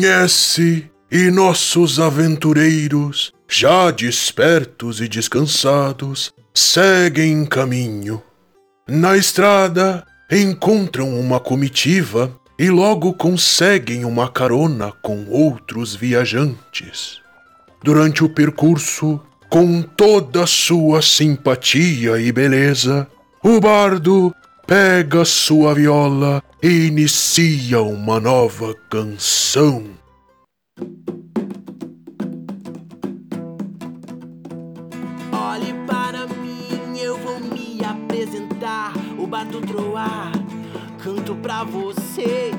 Amanhece e nossos aventureiros, já despertos e descansados, seguem caminho. Na estrada encontram uma comitiva e logo conseguem uma carona com outros viajantes. Durante o percurso, com toda sua simpatia e beleza, o bardo pega sua viola e inicia uma nova canção. Olhe para mim, eu vou me apresentar. O Bardo Troar, canto pra vocês.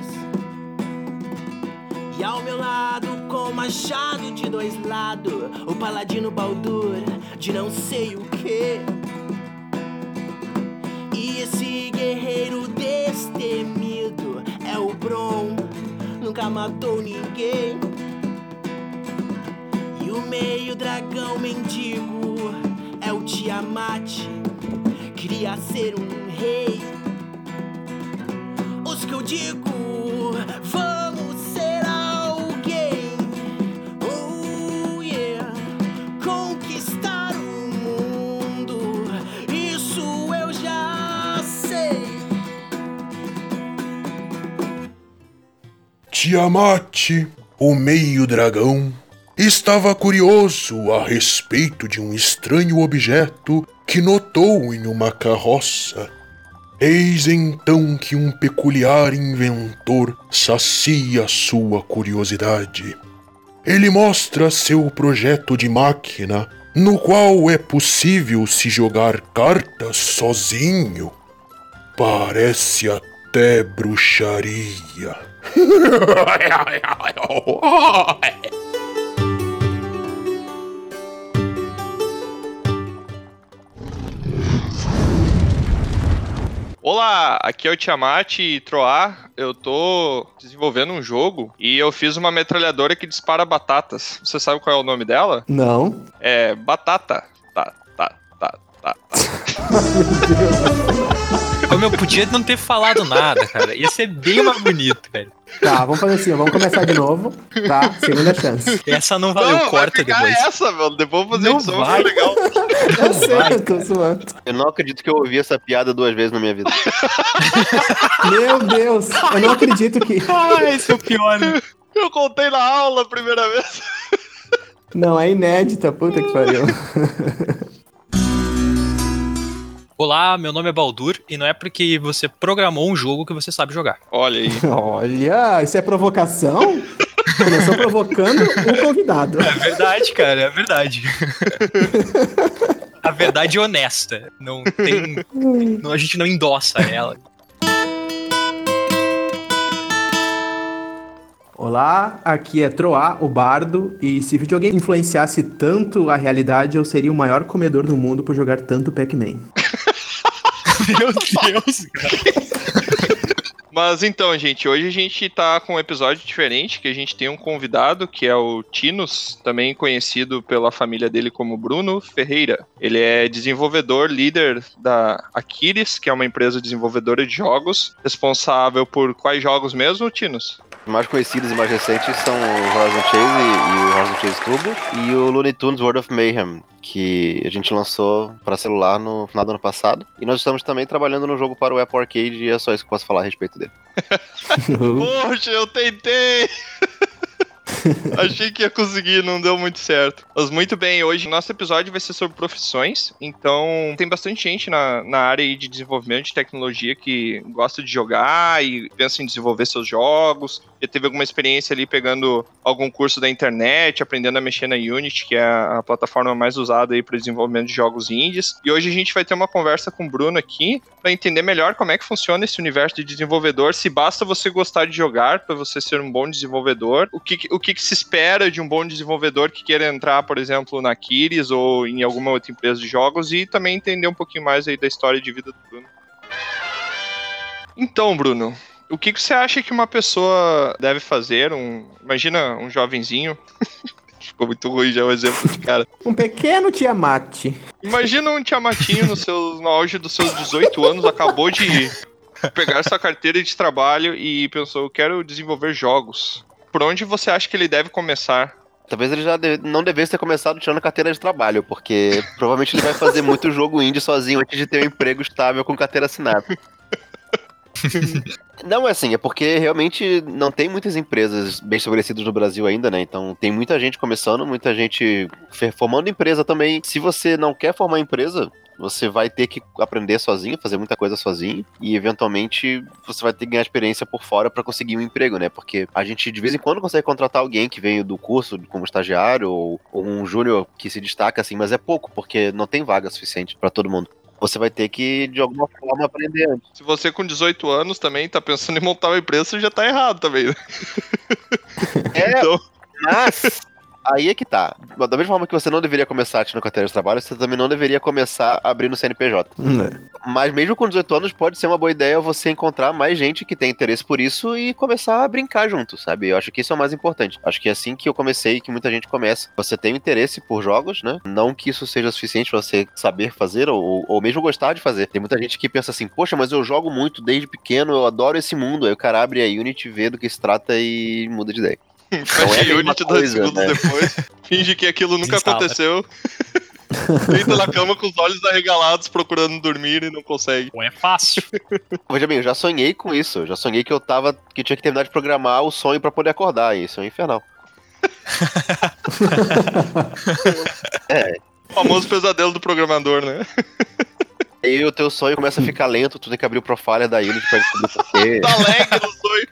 E ao meu lado, com machado de dois lados, o paladino Baldur de não sei o que. E esse guerreiro destemido é o Bron, nunca matou ninguém. E o meio dragão mendigo é o Tiamat, queria ser um rei. Os que eu digo, vamos Tiamat, o meio-dragão, estava curioso a respeito de um estranho objeto que notou em uma carroça. Eis então que um peculiar inventor sacia sua curiosidade. Ele mostra seu projeto de máquina, no qual é possível se jogar cartas sozinho. Parece até bruxaria. Olá, aqui é o Tiamat Troar. Eu tô desenvolvendo um jogo e eu fiz uma metralhadora que dispara batatas. Você sabe qual é o nome dela? Não. É Batata. Tá, tá, tá, tá, tá. Ô, meu, podia não ter falado nada, cara. Ia ser bem mais bonito, velho. Tá, vamos fazer assim, vamos começar de novo, tá? Segunda chance. Essa não valeu, Não, vai corta ficar depois. essa, meu. Depois eu vou fazer Não edição, vai. legal. Eu sei, eu tô zoando. Eu não acredito que eu ouvi essa piada duas vezes na minha vida. Meu Deus, eu não acredito que. Ah, esse é o pior. né? Eu contei na aula a primeira vez. Não, é inédita, puta que pariu. Olá, meu nome é Baldur e não é porque você programou um jogo que você sabe jogar. Olha aí. Olha, isso é provocação? Começou provocando o convidado. É verdade, cara, é verdade. A verdade é honesta. Não tem. não- a gente não endossa ela. Olá, aqui é Troá, o bardo, e se videogame influenciasse tanto a realidade, eu seria o maior comedor do mundo por jogar tanto Pac-Man. Meu Deus, cara. Mas então, gente, hoje a gente tá com um episódio diferente, que a gente tem um convidado, que é o Tinos, também conhecido pela família dele como Bruno Ferreira. Ele é desenvolvedor, líder da Aquiles, que é uma empresa desenvolvedora de jogos, responsável por quais jogos mesmo, Tinos? Os mais conhecidos e mais recentes são o Horizon Chase e, e o Horizon Chase Turbo e o Looney Tunes World of Mayhem, que a gente lançou para celular no final do ano passado. E nós estamos também trabalhando no jogo para o Apple Arcade e é só isso que eu posso falar a respeito dele. Poxa, eu tentei! Achei que ia conseguir, não deu muito certo. Mas muito bem, hoje nosso episódio vai ser sobre profissões. Então, tem bastante gente na, na área de desenvolvimento de tecnologia que gosta de jogar e pensa em desenvolver seus jogos. Já teve alguma experiência ali pegando algum curso da internet, aprendendo a mexer na Unity, que é a, a plataforma mais usada aí para desenvolvimento de jogos indies. E hoje a gente vai ter uma conversa com o Bruno aqui para entender melhor como é que funciona esse universo de desenvolvedor, se basta você gostar de jogar para você ser um bom desenvolvedor, o que, o que, que se espera de um bom desenvolvedor que queira entrar, por exemplo, na Kiris ou em alguma outra empresa de jogos e também entender um pouquinho mais aí da história de vida do Bruno. Então, Bruno, o que, que você acha que uma pessoa deve fazer? Um, imagina um jovenzinho. Ficou muito ruim já o exemplo de cara. Um pequeno Tiamat. Imagina um Tiamatinho no, seu, no auge dos seus 18 anos, acabou de pegar sua carteira de trabalho e pensou, eu quero desenvolver jogos. Por onde você acha que ele deve começar? Talvez ele já de- não devesse ter começado tirando carteira de trabalho, porque provavelmente ele vai fazer muito jogo indie sozinho antes de ter um emprego estável com carteira assinada. Não é assim, é porque realmente não tem muitas empresas bem estabelecidas no Brasil ainda, né? Então tem muita gente começando, muita gente formando empresa também. Se você não quer formar empresa, você vai ter que aprender sozinho, fazer muita coisa sozinho, e eventualmente você vai ter que ganhar experiência por fora para conseguir um emprego, né? Porque a gente de vez em quando consegue contratar alguém que veio do curso como estagiário ou, ou um júnior que se destaca assim, mas é pouco, porque não tem vaga suficiente para todo mundo. Você vai ter que, de alguma forma, aprender antes. Se você com 18 anos também tá pensando em montar uma empresa, você já tá errado também. né? É, Então, Mas aí é que tá. Da mesma forma que você não deveria começar tirando carteira de trabalho, você também não deveria começar abrindo CNPJ. Hum, é. Mas mesmo com 18 anos, pode ser uma boa ideia você encontrar mais gente que tem interesse por isso e começar a brincar junto, sabe? Eu acho que isso é o mais importante. Acho que é assim que eu comecei e que muita gente começa. Você tem um interesse por jogos, né? Não que isso seja suficiente pra você saber fazer ou, ou mesmo gostar de fazer. Tem muita gente que pensa assim, poxa, mas eu jogo muito desde pequeno, eu adoro esse mundo. Aí o cara abre a Unity, vê do que se trata e muda de ideia. fecha é mesma Unity dois coisa, segundos né? depois, finge que aquilo nunca Desinstala. aconteceu. Deita na cama com os olhos arregalados, procurando dormir e não consegue. Não é fácil. Veja bem, eu já sonhei com isso. Eu já sonhei que eu tava. que eu tinha que terminar de programar o sonho pra poder acordar. E isso é um infernal. O famoso pesadelo do programador, né? Aí o teu sonho começa a ficar lento, tu tem que abrir o profile da Unity pra descobrir por quê. Tá alegre no sonho.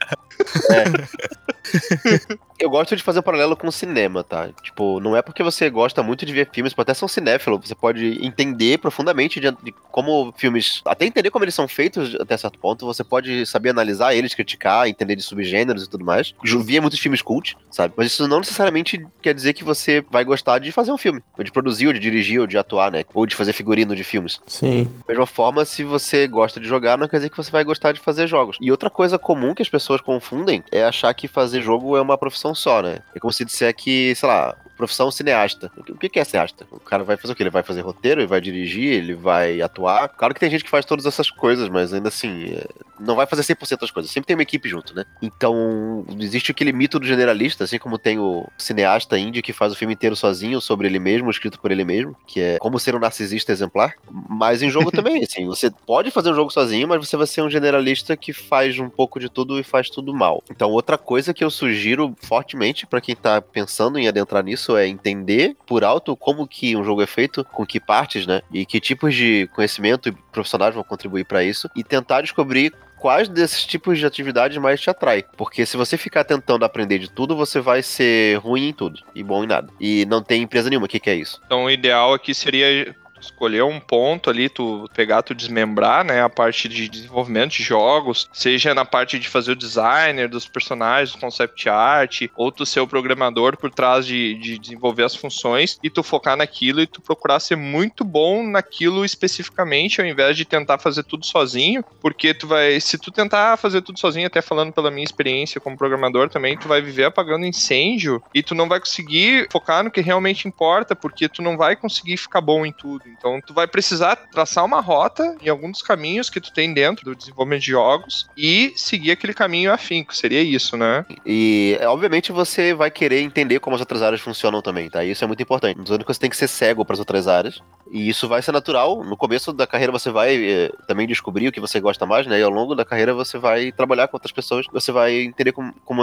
Eu gosto de fazer um paralelo com o cinema, tá? Tipo, não é porque você gosta muito de ver filmes, pode até ser um cinéfilo, você pode entender profundamente de, de como filmes. Até entender como eles são feitos até certo ponto, você pode saber analisar eles, criticar, entender de subgêneros e tudo mais. Eu via muitos filmes cult, sabe? Mas isso não necessariamente quer dizer que você vai gostar de fazer um filme, ou de produzir, ou de dirigir, ou de atuar, né? Ou de fazer figurino de filmes. Sim. Da mesma forma, se você gosta de jogar, não quer dizer que você vai gostar de fazer jogos. E outra coisa comum que as pessoas confundem é achar que fazer jogo é uma profissão só, né? É como se disser que, sei lá, profissão cineasta. O que- é cineasta? O cara vai fazer o quê? Ele vai fazer roteiro, ele vai dirigir, ele vai atuar. Claro que tem gente que faz todas essas coisas, mas ainda assim, é, não vai fazer 100% das coisas. Sempre tem uma equipe junto, né? Então, existe aquele mito do generalista, assim como tem o cineasta indie que faz o filme inteiro sozinho, sobre ele mesmo, escrito por ele mesmo, que é como ser um narcisista exemplar. Mas em jogo também, assim, você pode fazer um jogo sozinho, mas você vai ser um generalista que faz um pouco de tudo e faz tudo mal. Então, outra coisa que eu sugiro fortemente pra quem tá pensando em adentrar nisso é entender por alto como que um jogo é feito, com que partes, né? E que tipos de conhecimento e profissionais vão contribuir pra isso e tentar descobrir quais desses tipos de atividades mais te atrai. Porque se você ficar tentando aprender de tudo, você vai ser ruim em tudo e bom em nada. E não tem empresa nenhuma que quer isso. Então o ideal aqui seria escolher um ponto ali, tu pegar, tu desmembrar, né, a parte de desenvolvimento de jogos, seja na parte de fazer o designer dos personagens, concept art, ou tu ser o programador por trás de, de desenvolver as funções e tu focar naquilo e tu procurar ser muito bom naquilo especificamente, ao invés de tentar fazer tudo sozinho, porque tu vai, se tu tentar fazer tudo sozinho, até falando pela minha experiência como programador também, tu vai viver apagando incêndio e tu não vai conseguir focar no que realmente importa, porque tu não vai conseguir ficar bom em tudo. Então tu vai precisar traçar uma rota em algum dos caminhos que tu tem dentro do desenvolvimento de jogos e seguir aquele caminho afinco. Seria isso, né? E, obviamente, você vai querer entender como as outras áreas funcionam também, tá? Isso é muito importante. Não que você tem que ser cego para as outras áreas. E isso vai ser natural. No começo da carreira você vai eh, também descobrir o que você gosta mais, né? E ao longo da carreira você vai trabalhar com outras pessoas, você vai entender como, como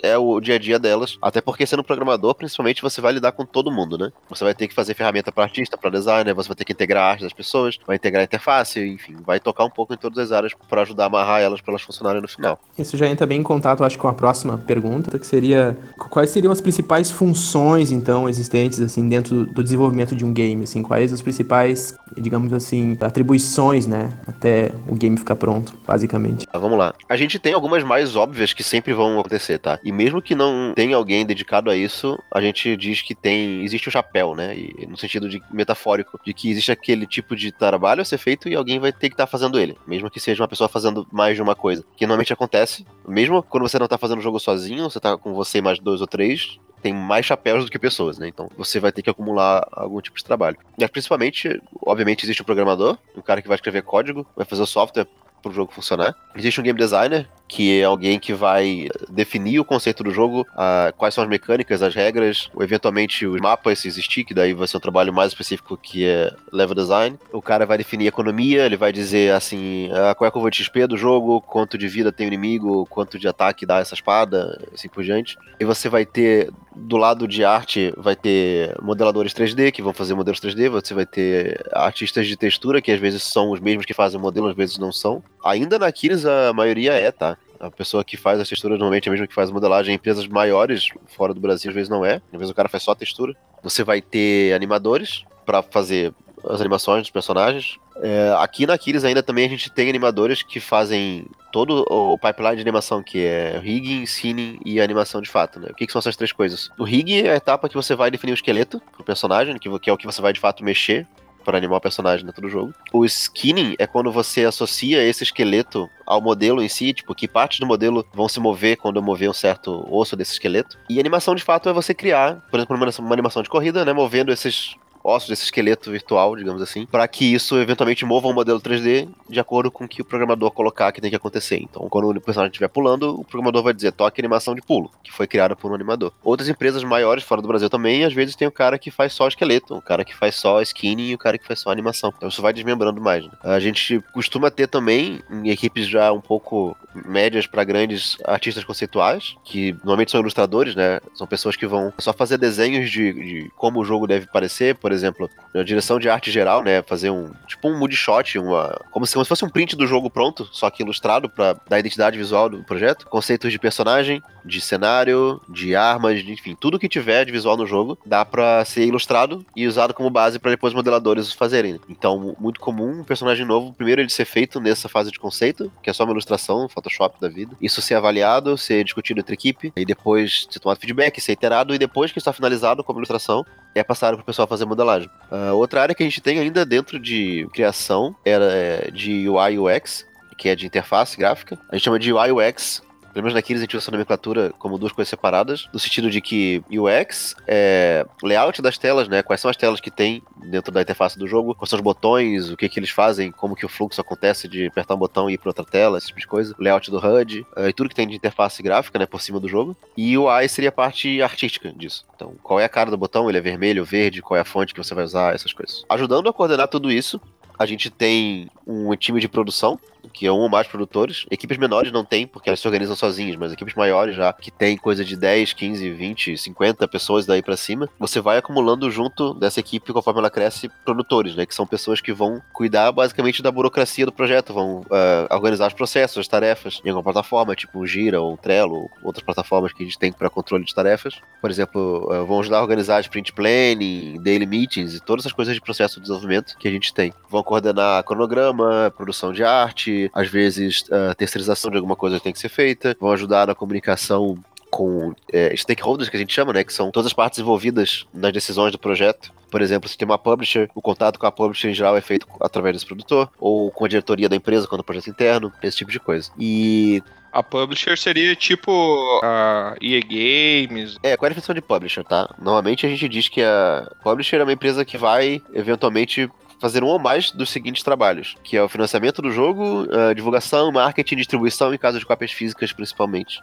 é o dia a dia delas. Até porque sendo programador, principalmente, você vai lidar com todo mundo, né? Você vai ter que fazer ferramenta para artista, para designer, você vai ter que integrar a arte das pessoas, vai integrar a interface, enfim, vai tocar um pouco em todas as áreas para ajudar a amarrar elas para elas funcionarem no final. Isso já entra bem em contato, acho, com a próxima pergunta, que seria quais seriam as principais funções, então, existentes, assim, dentro do desenvolvimento de um game, assim, quais as principais, digamos assim, atribuições, né, até o game ficar pronto, basicamente. Tá, vamos lá. A gente tem algumas mais óbvias que sempre vão acontecer, tá? E mesmo que não tenha alguém dedicado a isso, a gente diz que tem. Existe o chapéu, né? E, no sentido de metafórico, de que existe aquele tipo de trabalho a ser feito e alguém vai ter que estar fazendo ele. Mesmo que seja uma pessoa fazendo mais de uma coisa. Que normalmente acontece. Mesmo quando você não tá fazendo o jogo sozinho, você tá com você mais dois ou três. Tem mais chapéus do que pessoas, né? Então você vai ter que acumular algum tipo de trabalho. Mas principalmente, obviamente, existe o programador, o cara que vai escrever código, vai fazer o software pro jogo funcionar. Existe um game designer, que é alguém que vai definir o conceito do jogo, a, quais são as mecânicas, as regras, ou eventualmente os mapas, se existir, que daí vai ser um trabalho mais específico que é level design. O cara vai definir a economia, ele vai dizer assim, ah, qual é a curva de XP do jogo, quanto de vida tem o inimigo, quanto de ataque dá essa espada, assim por diante. E você vai ter, do lado de arte, vai ter modeladores 3D, que vão fazer modelos 3D, você vai ter artistas de textura, que às vezes são os mesmos que fazem o modelo, às vezes não são. Ainda na Aquiles a maioria é, tá? A pessoa que faz as texturas normalmente é a mesma que faz a modelagem em empresas maiores, fora do Brasil, às vezes não é. Às vezes o cara faz só a textura. Você vai ter animadores para fazer as animações dos personagens. É, aqui na Aquiles ainda também a gente tem animadores que fazem todo o pipeline de animação, que é rigging, scening e animação de fato, né? O que, que, são essas três coisas? O rigging é a etapa que você vai definir o esqueleto pro personagem, que é o que você vai de fato mexer para animar o personagem dentro do jogo. O skinning é quando você associa esse esqueleto ao modelo em si, tipo, que partes do modelo vão se mover quando eu mover um certo osso desse esqueleto. E animação, de fato, é você criar, por exemplo, uma animação de corrida, né, movendo esses ossos desse esqueleto virtual, digamos assim, para que isso eventualmente mova um modelo 3D de acordo com o que o programador colocar que tem que acontecer. Então, quando o personagem estiver pulando, o programador vai dizer toque animação de pulo, que foi criada por um animador. Outras empresas maiores fora do Brasil também, às vezes tem o cara que faz só esqueleto, o cara que faz só skinning e o cara que faz só animação. Então isso vai desmembrando mais. Né? A gente costuma ter também em equipes já um pouco médias para grandes artistas conceituais, que normalmente são ilustradores, né? São pessoas que vão só fazer desenhos de, de como o jogo deve parecer, por exemplo, na direção de arte geral, né? Fazer um tipo um mood shot, uma como se, como se fosse um print do jogo pronto, só que ilustrado para dar identidade visual do projeto. Conceitos de personagem, de cenário, de armas, de, enfim, tudo que tiver de visual no jogo dá para ser ilustrado e usado como base para depois modeladores fazerem. Então, muito comum um personagem novo, primeiro ele ser feito nessa fase de conceito, que é só uma ilustração, Photoshop da vida. Isso ser avaliado, ser discutido entre equipe, e depois ser tomado feedback, ser iterado, e depois que está finalizado como ilustração, é passado para o pessoal fazer modelagem. Uh, outra área que a gente tem ainda dentro de criação era é, de UI UX, que é de interface gráfica. A gente chama de UI UX pelo menos naqueles a gente usa essa nomenclatura como duas coisas separadas, no sentido de que UX é layout das telas, né? Quais são as telas que tem dentro da interface do jogo, quais são os botões, o que que eles fazem, como que o fluxo acontece de apertar um botão e ir para outra tela, esse tipo de coisa. Layout do HUD, é, e tudo que tem de interface gráfica, né, por cima do jogo. E o UI seria a parte artística disso. Então, qual é a cara do botão? Ele é vermelho, verde, qual é a fonte que você vai usar, essas coisas. Ajudando a coordenar tudo isso, a gente tem um time de produção que é um ou mais produtores. Equipes menores não tem, porque elas se organizam sozinhas, mas equipes maiores já, que tem coisa de 10, 15, 20, 50 pessoas daí para cima, você vai acumulando junto dessa equipe, conforme ela cresce, produtores, né? Que são pessoas que vão cuidar basicamente da burocracia do projeto, vão uh, organizar os processos, as tarefas em alguma plataforma, tipo o Gira ou o Trello, ou outras plataformas que a gente tem para controle de tarefas. Por exemplo, uh, vão ajudar a organizar sprint planning, daily meetings e todas essas coisas de processo de desenvolvimento que a gente tem. Vão coordenar cronograma, produção de arte, às vezes a terceirização de alguma coisa tem que ser feita, vão ajudar na comunicação com é, stakeholders, que a gente chama, né? Que são todas as partes envolvidas nas decisões do projeto. Por exemplo, se tem uma publisher, o contato com a publisher em geral é feito através desse produtor, ou com a diretoria da empresa quando é um projeto interno, esse tipo de coisa. E a publisher seria tipo a EA Games. É, qual é a definição de publisher, tá? Normalmente a gente diz que a publisher é uma empresa que vai eventualmente fazer um ou mais dos seguintes trabalhos, que é o financiamento do jogo, divulgação, marketing, distribuição em caso de cópias físicas, principalmente.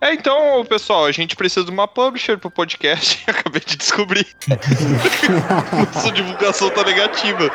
É, então, pessoal, a gente precisa de uma publisher pro podcast. Acabei de descobrir. Nossa divulgação tá negativa.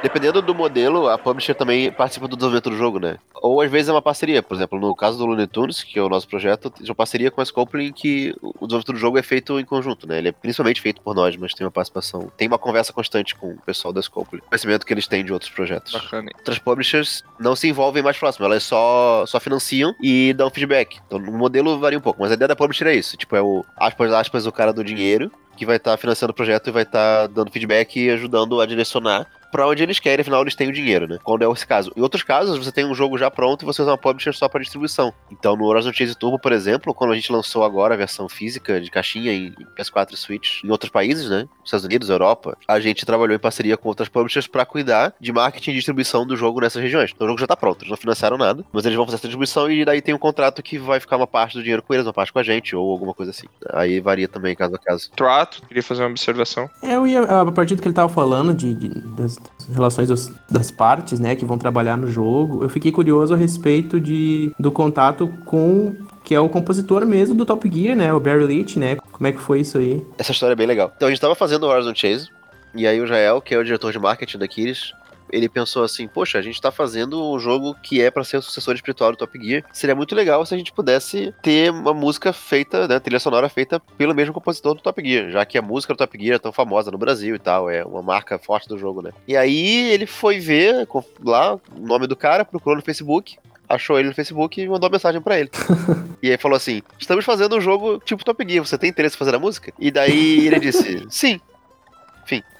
Dependendo do modelo, a publisher também participa do desenvolvimento do jogo, né? Ou às vezes é uma parceria. Por exemplo, no caso do Looney Tunes, que é o nosso projeto, é uma parceria com a Scopely em que o desenvolvimento do jogo é feito em conjunto, né? Ele é principalmente feito por nós, mas tem uma participação. Tem uma conversa constante com o pessoal da Scopely. O conhecimento que eles têm de outros projetos. Bacana. Outras publishers não se envolvem mais próximo, elas só, só financiam e dão feedback. Então, no modelo varia um pouco, mas a ideia da publisher é isso. Tipo, é o, aspas, aspas, o cara do dinheiro que vai estar tá financiando o projeto e vai estar tá dando feedback e ajudando a direcionar para onde eles querem, afinal eles têm o dinheiro, né? Quando é esse caso. Em outros casos, você tem um jogo já pronto e você usa uma publisher só para distribuição. Então, no Horizon Chase Turbo, por exemplo, quando a gente lançou agora a versão física de caixinha em PS4 e Switch em outros países, né? Estados Unidos, Europa, a gente trabalhou em parceria com outras publishers para cuidar de marketing e distribuição do jogo nessas regiões. Então, o jogo já tá pronto, eles não financiaram nada, mas eles vão fazer essa distribuição e daí tem um contrato que vai ficar uma parte do dinheiro com eles, uma parte com a gente, ou alguma coisa assim. Aí varia também caso a caso. Trato, queria fazer uma observação. É, eu ia, a partir do que ele tava falando de, de das relações das partes, né, que vão trabalhar no jogo. Eu fiquei curioso a respeito de, do contato com que é o compositor mesmo do Top Gear, né, o Barry Leach, né? Como é que foi isso aí? Essa história é bem legal. Então a gente tava fazendo Horizon Chase, e aí o Jael, que é o diretor de marketing da Kiris, ele pensou assim, poxa, a gente tá fazendo um jogo que é pra ser o sucessor espiritual do Top Gear. Seria muito legal se a gente pudesse ter uma música feita, né, trilha sonora feita pelo mesmo compositor do Top Gear, já que a música do Top Gear é tão famosa no Brasil e tal, é uma marca forte do jogo, né? E aí ele foi ver com- lá o nome do cara, procurou no Facebook, achou ele no Facebook e mandou uma mensagem pra ele. e aí falou assim: Estamos fazendo um jogo tipo Top Gear, você tem interesse em fazer a música? E daí ele disse: Sim.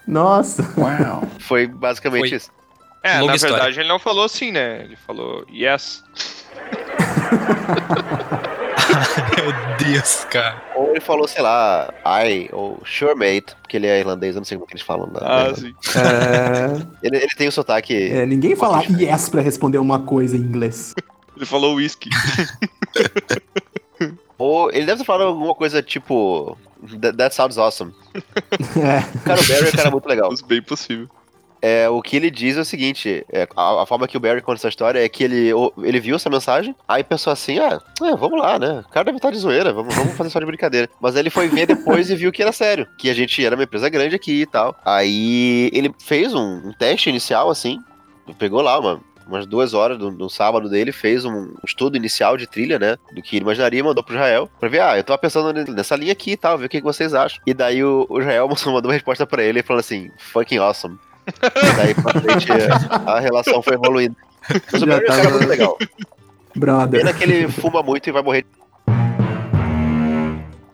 Nossa! Uau. Foi basicamente Foi. isso. É, Longa na história. verdade ele não falou assim, né? Ele falou yes. Meu Deus, cara. Ou ele falou, sei lá, I, ou sure mate, porque ele é irlandês, eu não sei como que eles falam. Ah, sim. É, ele, ele tem o sotaque. é, ninguém fala yes pra responder uma coisa em inglês. Ele falou whisky. Ou ele deve ter falado alguma coisa tipo. That, that sounds awesome. É. Cara, o Barry é um cara muito legal. Mas bem possível. É, o que ele diz é o seguinte: é, a, a forma que o Barry conta essa história é que ele, ele viu essa mensagem, aí pensou assim: ah, é, vamos lá, né? O cara deve estar de zoeira, vamos, vamos fazer só de brincadeira. Mas aí ele foi ver depois e viu que era sério, que a gente era uma empresa grande aqui e tal. Aí ele fez um, um teste inicial, assim, pegou lá uma. Umas duas horas do, do sábado dele, fez um estudo inicial de trilha, né? Do que ele imaginaria, mandou pro Israel pra ver, ah, eu tava pensando nessa linha aqui e tal, ver o que, que vocês acham. E daí o, o Israel mandou uma resposta pra ele falando assim, fucking awesome. E daí pra frente a, relação foi evoluindo. Mas o Já Barry é cara tava- muito legal. Brother. Pena que ele fuma muito e vai morrer.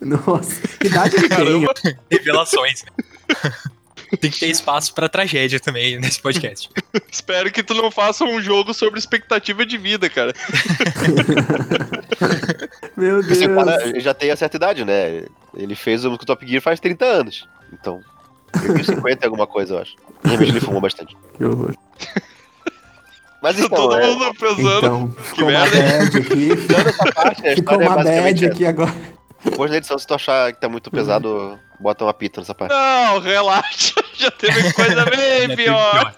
Nossa, que idade ele tem? Revelações. Tem que ter espaço pra tragédia também nesse podcast. Espero que tu não faça um jogo sobre expectativa de vida, cara. Meu Deus. Esse cara já tem a certa idade, né? Ele fez o Top Gear faz 30 anos. Então, ele tem 50 e alguma coisa, eu acho. Realmente ele fumou bastante. Que horror. Mas então, Todo é, mundo pensando. Então, ficou uma merda, essa parte, Ficou é uma bad aqui agora. Depois da edição, se tu achar que tá muito pesado, bota uma pita nessa parte. Não, relaxa. Já teve coisa bem pior.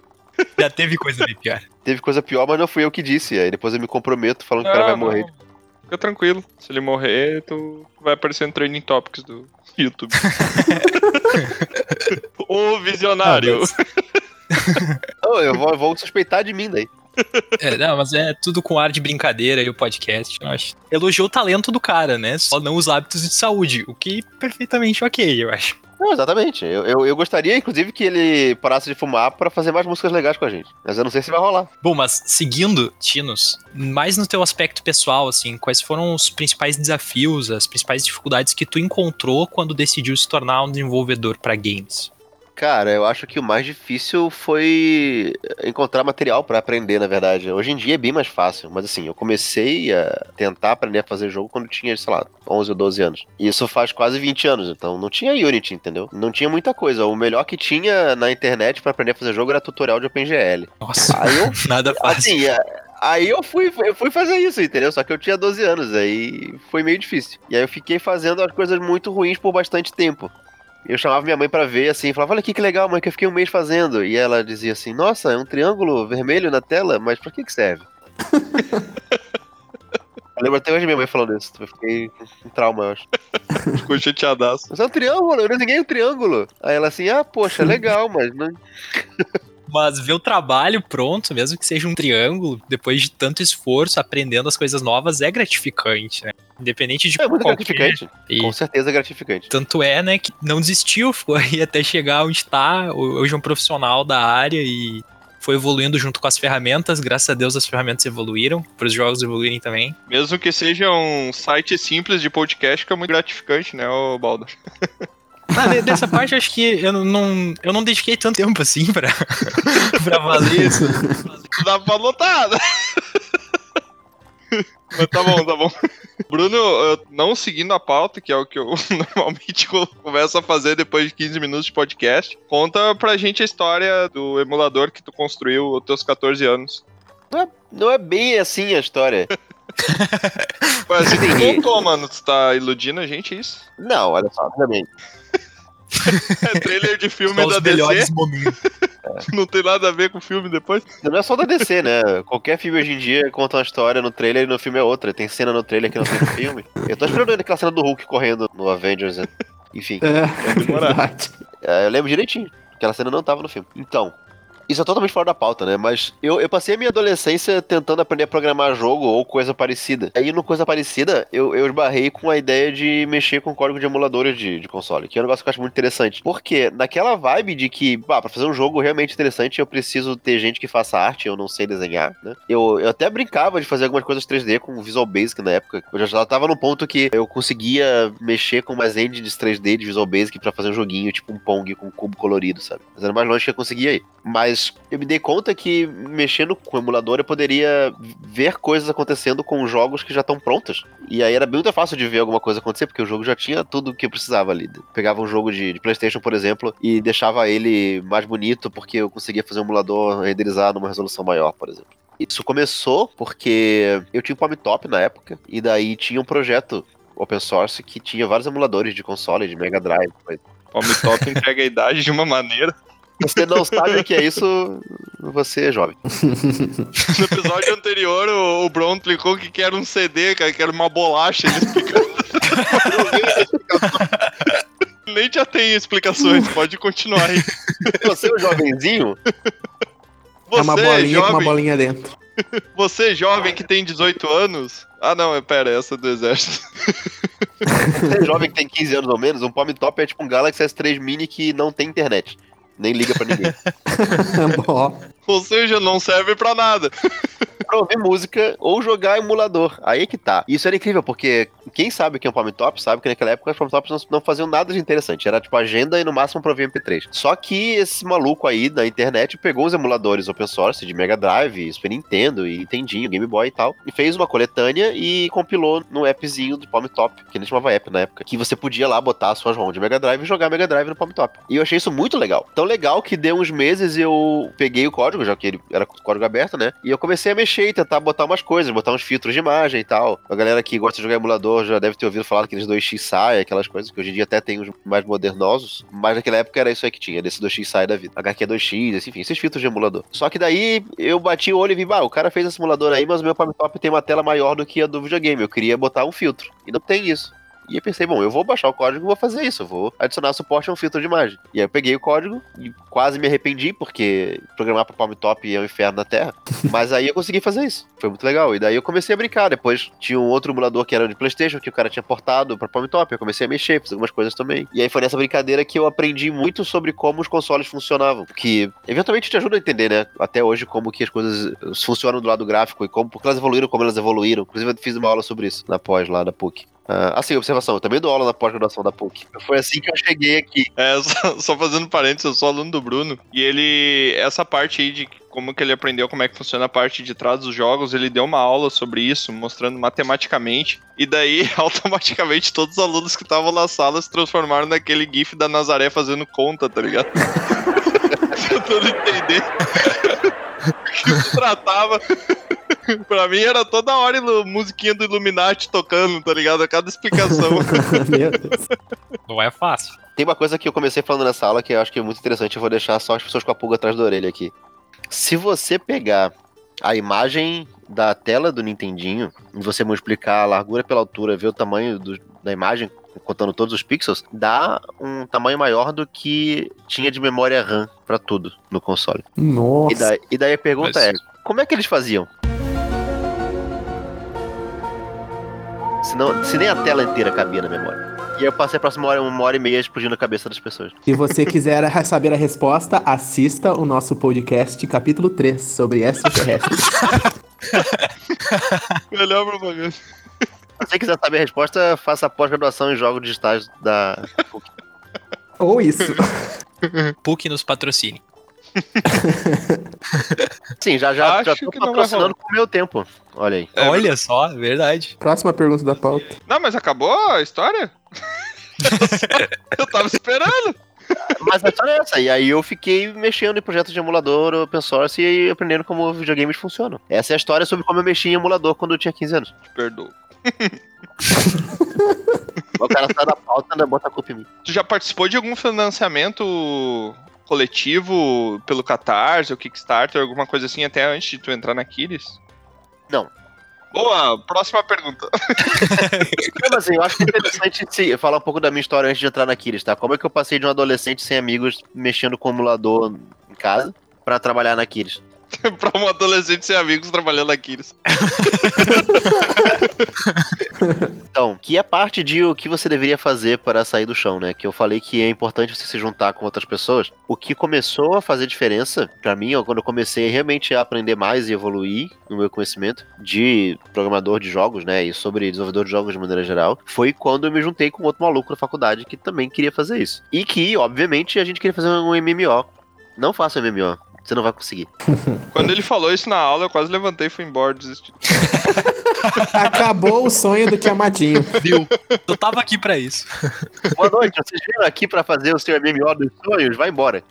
Já teve coisa bem pior. Teve coisa pior, mas não fui eu que disse. Aí depois eu me comprometo falando que o cara vai morrer. não. Fica tranquilo. Se ele morrer, tu vai aparecer no Training Topics do YouTube. o visionário. Não, eu vou, eu vou suspeitar de mim daí. É, não, mas é tudo com ar de brincadeira e o podcast. Eu acho. Elogiou o talento do cara, né? Só não os hábitos de saúde. O que perfeitamente ok, eu acho. Exatamente. Eu, eu, eu gostaria, inclusive, que ele parasse de fumar pra fazer mais músicas legais com a gente. Mas eu não sei se vai rolar. Bom, mas seguindo, Tinos, mais no teu aspecto pessoal, assim, quais foram os principais desafios, as principais dificuldades que tu encontrou quando decidiu se tornar um desenvolvedor pra games? Cara, eu acho que o mais difícil foi encontrar material pra aprender, na verdade. Hoje em dia é bem mais fácil, mas assim, eu comecei a tentar aprender a fazer jogo quando tinha, sei lá, 11 ou 12 anos. E isso faz quase 20 anos, então não tinha Unity, entendeu? Não tinha muita coisa. O melhor que tinha na internet pra aprender a fazer jogo era tutorial de OpenGL. Nossa, Aí eu nada fácil. Assim, é, aí eu fui, eu fui fazer isso, entendeu? Só que eu tinha 12 anos, aí foi meio difícil. E aí eu fiquei fazendo as coisas muito ruins por bastante tempo. Eu chamava minha mãe pra ver, assim, falava, olha aqui que legal, mãe, que eu fiquei um mês fazendo. E ela dizia assim, nossa, é um triângulo vermelho na tela, mas pra que que serve? eu lembro até hoje minha mãe falando isso, eu fiquei com trauma, eu acho. Ficou chateadaço. Mas é um triângulo, eu desenhei um triângulo. Aí ela assim, ah, poxa, legal, mas não... Mas ver o trabalho pronto, mesmo que seja um triângulo, depois de tanto esforço, aprendendo as coisas novas, é gratificante, né? Independente de É muito qualquer- gratificante. E Com certeza é gratificante. tanto é, né, que não desistiu, ficou aí até chegar onde tá. Hoje é um profissional da área e foi evoluindo junto com as ferramentas. Graças a Deus as ferramentas evoluíram, para os jogos evoluírem também. Mesmo que seja um site simples de podcast, que é muito gratificante, né, Baldo? Ah, de- dessa parte, acho que eu não, eu não dediquei tanto tempo assim pra, pra valer isso. Dá pra notar, né? Mas tá bom, tá bom. Bruno, não seguindo a pauta, que é o que eu normalmente co- começo a fazer depois de 15 minutos de podcast, conta pra gente a história do emulador que tu construiu aos teus 14 anos. Não é bem assim a história. Tu Entendi. contou, mano, tu tá iludindo a gente, é isso? Não, olha só, obviamente. É trailer de filme Só da os melhores DC. momentos. Não tem nada a ver com o filme depois. Não é só da DC, né? Qualquer filme hoje em dia conta uma história no trailer e no filme é outra. Tem cena no trailer que não tem no filme. Eu tô esperando aquela cena do Hulk correndo no Avengers. né? Enfim, É, verdade. é, eu lembro direitinho. Aquela cena não tava no filme. Então, isso é totalmente fora da pauta, né? Mas eu, eu passei a minha adolescência tentando aprender a programar jogo ou coisa parecida. Aí, no coisa parecida, eu, eu esbarrei com a ideia de mexer com código de emuladores de, de console, que é um negócio que eu acho muito interessante. Porque naquela vibe de que, pá, pra fazer um jogo realmente interessante, eu preciso ter gente que faça arte, eu não sei desenhar, né? Eu, eu até brincava de fazer algumas coisas 3D com Visual Basic na época. Eu já, já tava no ponto que eu conseguia mexer com umas engines 3D de Visual Basic pra fazer um joguinho, tipo um Pong com um cubo colorido, sabe? Mas era mais longe que eu conseguia ir. Mas eu me dei conta que mexendo com o emulador eu poderia ver coisas acontecendo com jogos que já estão prontos. E aí era muito fácil de ver alguma coisa acontecer, porque o jogo já tinha tudo o que eu precisava ali. Pegava um jogo de, de PlayStation, por exemplo, e deixava ele mais bonito, porque eu conseguia fazer um emulador renderizar numa resolução maior, por exemplo. Isso começou porque eu tinha um Palm Top na época, e daí tinha um projeto open source que tinha vários emuladores de console, de Mega Drive. Palm Top entrega a idade de uma maneira. Você não sabe o que é isso, você é jovem. No episódio anterior, o, o Bron explicou que que era um CD, cara, que era uma bolacha. Ele explicou. Nem já tem explicações, pode continuar aí. Você é um jovenzinho? é uma Você, bolinha com uma jovem, bolinha dentro. você jovem que tem 18 anos. Ah, não, é- pera, essa é do exército. Você é jovem que tem 15 anos ou menos, um Palm Top é tipo um Galaxy S3 Mini que não tem internet. Nem liga pra ninguém. Bom, Ou seja, não serve pra nada. pra ouvir música ou jogar emulador. Aí é que tá. Isso era incrível, porque quem sabe o que é um Palm Top sabe que naquela época os Palm Tops não, não faziam nada de interessante. Era tipo agenda e no máximo pra ouvir MP3. Só que esse maluco aí da internet pegou os emuladores open source de Mega Drive, Super Nintendo e Nintendinho, Game Boy e tal, e fez uma coletânea e compilou no appzinho do Palm Top, que nem chamava app na época, que você podia lá botar a sua ROM de Mega Drive e jogar Mega Drive no Palm Top. E eu achei isso muito legal. Tão legal que deu uns meses eu peguei o código, já que ele era código aberto, né? E eu comecei a mexer e tentar botar umas coisas, botar uns filtros de imagem e tal. A galera que gosta de jogar emulador já deve ter ouvido falar daqueles 2x SAI, aquelas coisas que hoje em dia até tem uns mais modernosos, mas naquela época era isso aí que tinha, desse 2x SAI da vida. HQ 2x, esse- enfim, esses filtros de emulador. Só que daí eu bati o olho e vi, bah, o cara fez esse emulador aí, mas o meu Palm Top tem uma tela maior do que a do videogame. Eu queria botar um filtro. E não tem isso. E eu pensei, bom, eu vou baixar o código e vou fazer isso. Eu vou adicionar suporte a um filtro de imagem. E aí eu peguei o código e quase me arrependi, porque programar para Palm Top é um inferno na Terra. Mas aí eu consegui fazer isso. Foi muito legal. E daí eu comecei a brincar. Depois tinha um outro emulador que era de PlayStation, que o cara tinha portado para Palm Top. Eu comecei a mexer, fiz algumas coisas também. E aí foi nessa brincadeira que eu aprendi muito sobre como os consoles funcionavam. Que eventualmente te ajuda a entender, né? Até hoje, como que as coisas funcionam do lado gráfico e como, porque elas evoluíram, como elas evoluíram. Inclusive, eu fiz uma aula sobre isso na pós lá da PUC. Ah, assim, observação, eu também dou aula na pós-graduação da PUC. Foi assim que eu cheguei aqui. É, só, só fazendo parênteses, eu sou aluno do Bruno. E ele, essa parte aí de como que ele aprendeu como é que funciona a parte de trás dos jogos, ele deu uma aula sobre isso, mostrando matematicamente. E daí, automaticamente, todos os alunos que estavam na sala se transformaram naquele gif da Nazaré fazendo conta, tá ligado? Tentando entender que se tratava. pra mim era toda hora ilu- musiquinha do Illuminati tocando, tá ligado? A cada explicação. Não é fácil. Tem uma coisa que eu comecei falando nessa aula que eu acho que é muito interessante, eu vou deixar só as pessoas com a pulga atrás da orelha aqui. Se você pegar a imagem da tela do Nintendinho e você multiplicar a largura pela altura, ver o tamanho do- da imagem, contando todos os pixels, dá um tamanho maior do que tinha de memória RAM pra tudo no console. E Nossa. daí, e daí a pergunta Mas- é: como é que eles faziam? Se, não, se nem a tela inteira cabia na memória. E aí eu passei a próxima hora, uma hora e meia explodindo a cabeça das pessoas. Se você quiser saber a resposta, assista o nosso podcast capítulo 3 sobre extraterrestres. Melhor propaganda. Se você quiser saber a resposta, faça a pós-graduação em jogos digitais da. Ou isso. PUC nos patrocine. Sim, já já, Acho já tô patrocinando com o meu tempo. Olha aí. É, Olha só, é verdade. Próxima pergunta da pauta. Não, mas acabou a história? eu tava esperando. Mas a história é essa. E aí eu fiquei mexendo em projetos de emulador open source e aprendendo como videogames funcionam. Essa é a história sobre como eu mexi em emulador quando eu tinha 15 anos. Te perdoo. O cara sai da pauta, né? Bota a culpa em mim. Tu já participou de algum financiamento coletivo pelo Catarse ou Kickstarter, alguma coisa assim, até antes de tu entrar na Aquiles? Não. Boa, próxima pergunta. Mas assim, eu acho interessante se falar um pouco da minha história antes de entrar na Aquiles, tá? Como é que eu passei de um adolescente sem amigos mexendo com emulador em casa pra trabalhar na Aquiles? pra um adolescente sem amigos trabalhando Aquiles. Então, que é parte de o que você deveria fazer para sair do chão, né? Que eu falei que é importante você se juntar com outras pessoas. O que começou a fazer diferença para mim, quando eu comecei realmente a aprender mais e evoluir no meu conhecimento de programador de jogos, né? E sobre desenvolvedor de jogos de maneira geral, foi quando eu me juntei com outro maluco na faculdade que também queria fazer isso. E que, obviamente, a gente queria fazer um MMO. Não faça MMO. Você não vai conseguir. Quando ele falou isso na aula, eu quase levantei e fui embora, desisti. Acabou o sonho do Tiamatinho. Viu? Eu tava aqui pra isso. Boa noite, vocês vieram aqui para fazer o seu MMO dos sonhos? Vai embora.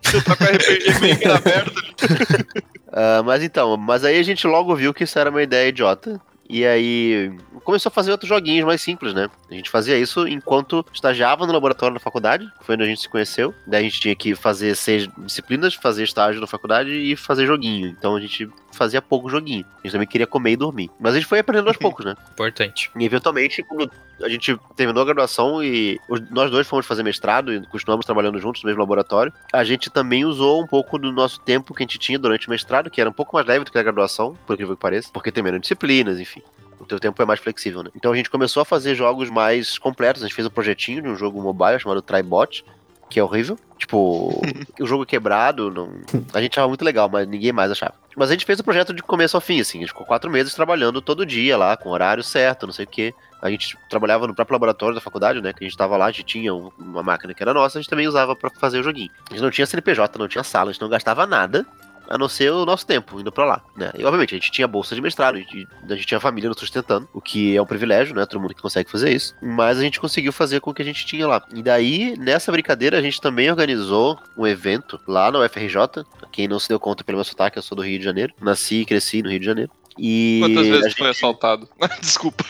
Você tá com RPG bem aberto ali. Ah, mas então, mas aí a gente logo viu que isso era uma ideia idiota. E aí começou a fazer outros joguinhos mais simples, né? A gente fazia isso enquanto estagiava no laboratório da faculdade, foi onde a gente se conheceu. Daí a gente tinha que fazer seis disciplinas, fazer estágio na faculdade e fazer joguinho. Então a gente fazia pouco joguinho. A gente também queria comer e dormir. Mas a gente foi aprendendo aos poucos, né? Importante. E eventualmente, quando a gente terminou a graduação e nós dois fomos fazer mestrado e continuamos trabalhando juntos no mesmo laboratório, a gente também usou um pouco do nosso tempo que a gente tinha durante o mestrado, que era um pouco mais leve do que a graduação, por incrível que pareça, porque tem menos disciplinas, enfim. O teu tempo é mais flexível, né? Então a gente começou a fazer jogos mais completos. A gente fez um projetinho de um jogo mobile chamado Tribot, que é horrível. Tipo, o jogo quebrado, não... a gente achava muito legal, mas ninguém mais achava. Mas a gente fez o projeto de começo ao fim, assim. A gente ficou quatro meses trabalhando todo dia lá, com horário certo, não sei o quê. A gente trabalhava no próprio laboratório da faculdade, né? Que a gente tava lá, a gente tinha um- uma máquina que era nossa, a gente também usava pra fazer o joguinho. A gente não tinha CNPJ, não tinha sala, a gente não gastava nada. A não ser o nosso tempo indo pra lá, né? E obviamente a gente tinha bolsa de mestrado, a gente, a gente tinha família nos sustentando, o que é um privilégio, né? Todo mundo que consegue fazer isso. Mas a gente conseguiu fazer com o que a gente tinha lá. E daí, nessa brincadeira, a gente também organizou um evento lá na UFRJ. Quem não se deu conta pelo meu sotaque, eu sou do Rio de Janeiro. Nasci e cresci no Rio de Janeiro. E. Quantas vezes gente- foi assaltado? Desculpa.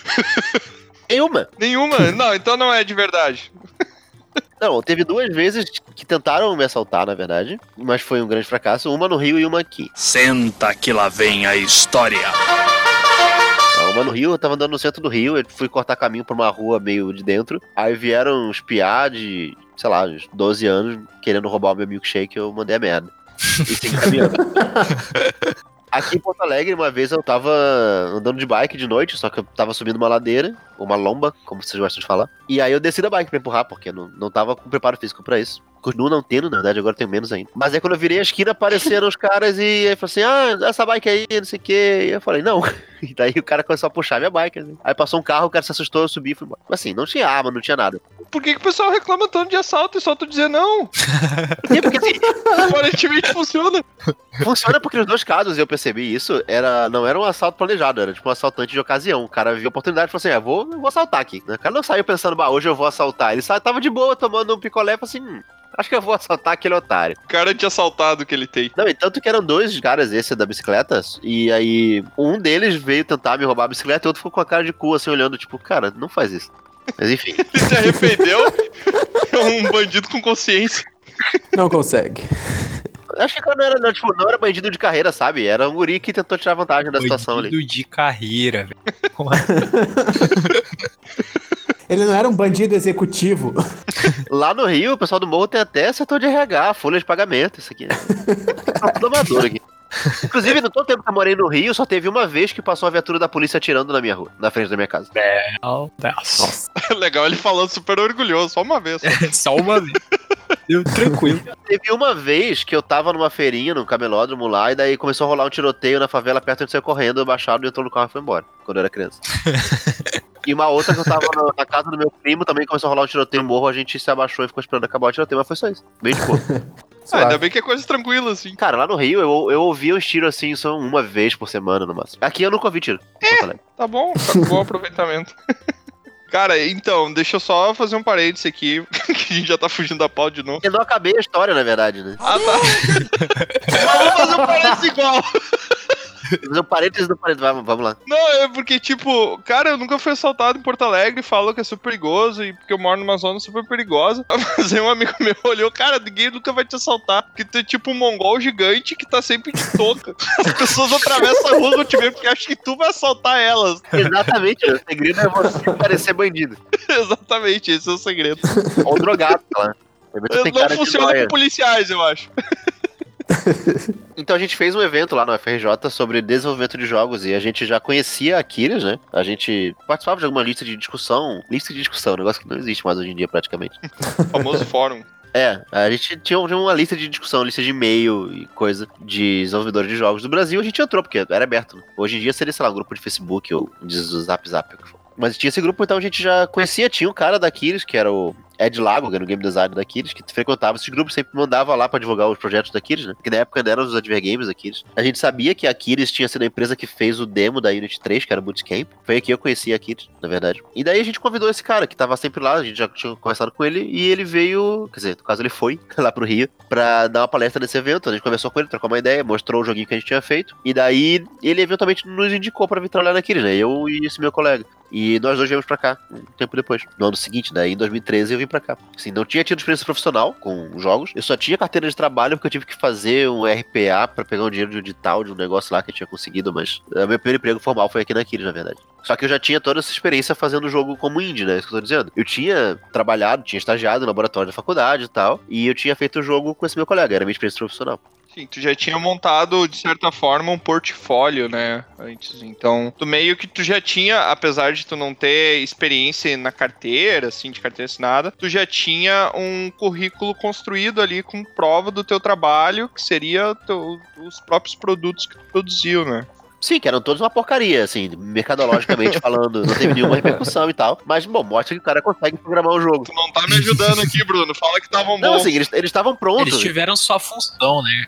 Nenhuma! Nenhuma? Não, então não é de verdade. Não, teve duas vezes que tentaram me assaltar, na verdade, mas foi um grande fracasso. Uma no Rio e uma aqui. Senta que lá vem a história. Uma no Rio, eu tava andando no centro do Rio, eu fui cortar caminho pra uma rua meio de dentro. Aí vieram espiar de, sei lá, uns 12 anos, querendo roubar o meu milkshake, eu mandei a merda. E segui caminhando. Aqui em Porto Alegre, uma vez eu tava andando de bike de noite, só que eu tava subindo uma ladeira, uma lomba, como vocês gostam de falar. E aí eu desci da bike pra empurrar, porque não, não tava com preparo físico pra isso. Continuo não tendo, na verdade, agora tenho menos ainda. Mas aí quando eu virei a esquina, apareceram os caras e aí falou assim: ah, essa bike aí, não sei o quê. E eu falei, não. E daí o cara começou a puxar minha bike. assim. Aí passou um carro, o cara se assustou, eu subi e fui embora. Mas assim, não tinha arma, não tinha nada. Por que, que o pessoal reclama tanto de assalto e só tu dizer não? E porque assim, Aparentemente funciona. funciona porque nos dois casos eu percebi isso, era, não era um assalto planejado, era tipo um assaltante de ocasião. O cara viu a oportunidade e falou assim: ah, vou, vou assaltar aqui. O cara não saiu pensando, bah, hoje eu vou assaltar. Ele sa- tava de boa tomando um picolé e falou assim: hum, acho que eu vou assaltar aquele otário. Cara de assaltado que ele tem. Não, e tanto que eram dois caras, esse da bicicleta, e aí um deles veio tentar me roubar a bicicleta e o outro ficou com a cara de cu, assim, olhando, tipo, cara, não faz isso. Mas enfim. Ele se arrependeu. É um bandido com consciência. Não consegue. Acho que não era, não, tipo, não era bandido de carreira, sabe? Era um guri que tentou tirar vantagem da situação ali. Bandido de carreira, velho. Ele não era um bandido executivo. Lá no Rio, o pessoal do morro tem até setor de RH, folha de pagamento, isso aqui. Tá tudo amador aqui. Inclusive, no todo tempo que eu morei no Rio, só teve uma vez que passou a viatura da polícia atirando na minha rua, na frente da minha casa. Não, Nossa. Legal ele falando super orgulhoso, só uma vez. Só uma vez. Eu, tranquilo. Teve uma vez que eu tava numa feirinha, num camelódromo lá, e daí começou a rolar um tiroteio na favela perto onde saiu correndo, baixado, entrou no carro e foi embora, quando eu era criança. e uma outra que eu tava na, na casa do meu primo, também começou a rolar um tiroteio no morro, a gente se abaixou e ficou esperando acabar o tiroteio, mas foi só isso. Bem de boa. Ah, ainda bem que é coisa tranquila, assim. Cara, lá no Rio, eu, eu ouvia os tiros assim, só uma vez por semana no máximo. Aqui eu nunca ouvi tiro. Alegre. Tá bom, tá com bom aproveitamento. Cara, então, deixa eu só fazer um parênteses aqui, que a gente já tá fugindo da pau de novo. Eu não acabei a história, na verdade, né? Ah, tá. Mas vamos fazer um parênteses igual. Fazer um parênteses do parênteses, vamos, vamos lá. Não, é porque, tipo, cara, eu nunca fui assaltado em Porto Alegre, falou que é super perigoso, e porque eu moro numa zona super perigosa. Mas aí um amigo meu olhou, cara, ninguém nunca vai te assaltar, porque tu é tipo um mongol gigante que tá sempre de touca. As pessoas atravessam a rua quando te ver porque acham que tu vai assaltar elas. Exatamente, o segredo é você parecer bandido. Exatamente, esse é o segredo. Ou drogado, cara Não funciona com policiais, eu acho. Então a gente fez um evento lá no FRJ sobre desenvolvimento de jogos e a gente já conhecia a Aquiles, né? A gente participava de alguma lista de discussão. Lista de discussão, um negócio que não existe mais hoje em dia praticamente. O famoso fórum. É, a gente tinha uma lista de discussão, lista de e-mail e coisa de desenvolvedores de jogos do Brasil. A gente entrou porque era aberto. né? Hoje em dia seria, sei lá, um grupo de Facebook ou de Zap Zap. o que for. Mas tinha esse grupo, então a gente já conhecia. Tinha um cara da Aquiles, que era o Ed Lago, que era o game designer da Aquiles, que frequentava esse grupo, sempre mandava lá pra divulgar os projetos da Aquiles, né? Que na época eram os Advergames da Aquiles. A gente sabia que a Aquiles tinha sido a empresa que fez o demo da Unity 3, que era o Bootcamp. Foi aqui que eu conheci a Aquiles, na verdade. E daí a gente convidou esse cara, que tava sempre lá, a gente já tinha conversado com ele, e ele veio, quer dizer, no caso ele foi lá pro Rio, pra dar uma palestra nesse evento. A gente conversou com ele, trocou uma ideia, mostrou o joguinho que a gente tinha feito. E daí ele eventualmente nos indicou pra vir trabalhar na Aquiles, né? Eu e esse meu colega. E nós dois viemos pra cá, um tempo depois. No ano seguinte, daí em 2013 eu vim pra cá. Assim, não tinha tido experiência profissional com jogos. Eu só tinha carteira de trabalho porque eu tive que fazer um RPA pra pegar um dinheiro de um edital de um negócio lá que eu tinha conseguido, mas o meu primeiro emprego formal foi aqui na na verdade. Só que eu já tinha toda essa experiência fazendo jogo como indie, né? Isso que eu tô dizendo. Eu tinha trabalhado, tinha estagiado no laboratório da faculdade e tal, e eu tinha feito o jogo com esse meu colega, era minha experiência profissional. Sim, tu já tinha montado, de certa forma, um portfólio, né, antes. Então, tu meio que tu já tinha, apesar de tu não ter experiência na carteira, assim, de carteira assinada, tu já tinha um currículo construído ali com prova do teu trabalho, que seria teu- os próprios produtos que tu produziu, né? Sim, que eram todos uma porcaria, assim, mercadologicamente falando, não teve nenhuma repercussão e tal. Mas, bom, mostra que o cara consegue programar o jogo. Tu não tá me ajudando aqui, Bruno. Fala que estavam Não, bons. assim, eles estavam prontos. Eles tiveram sua função, né?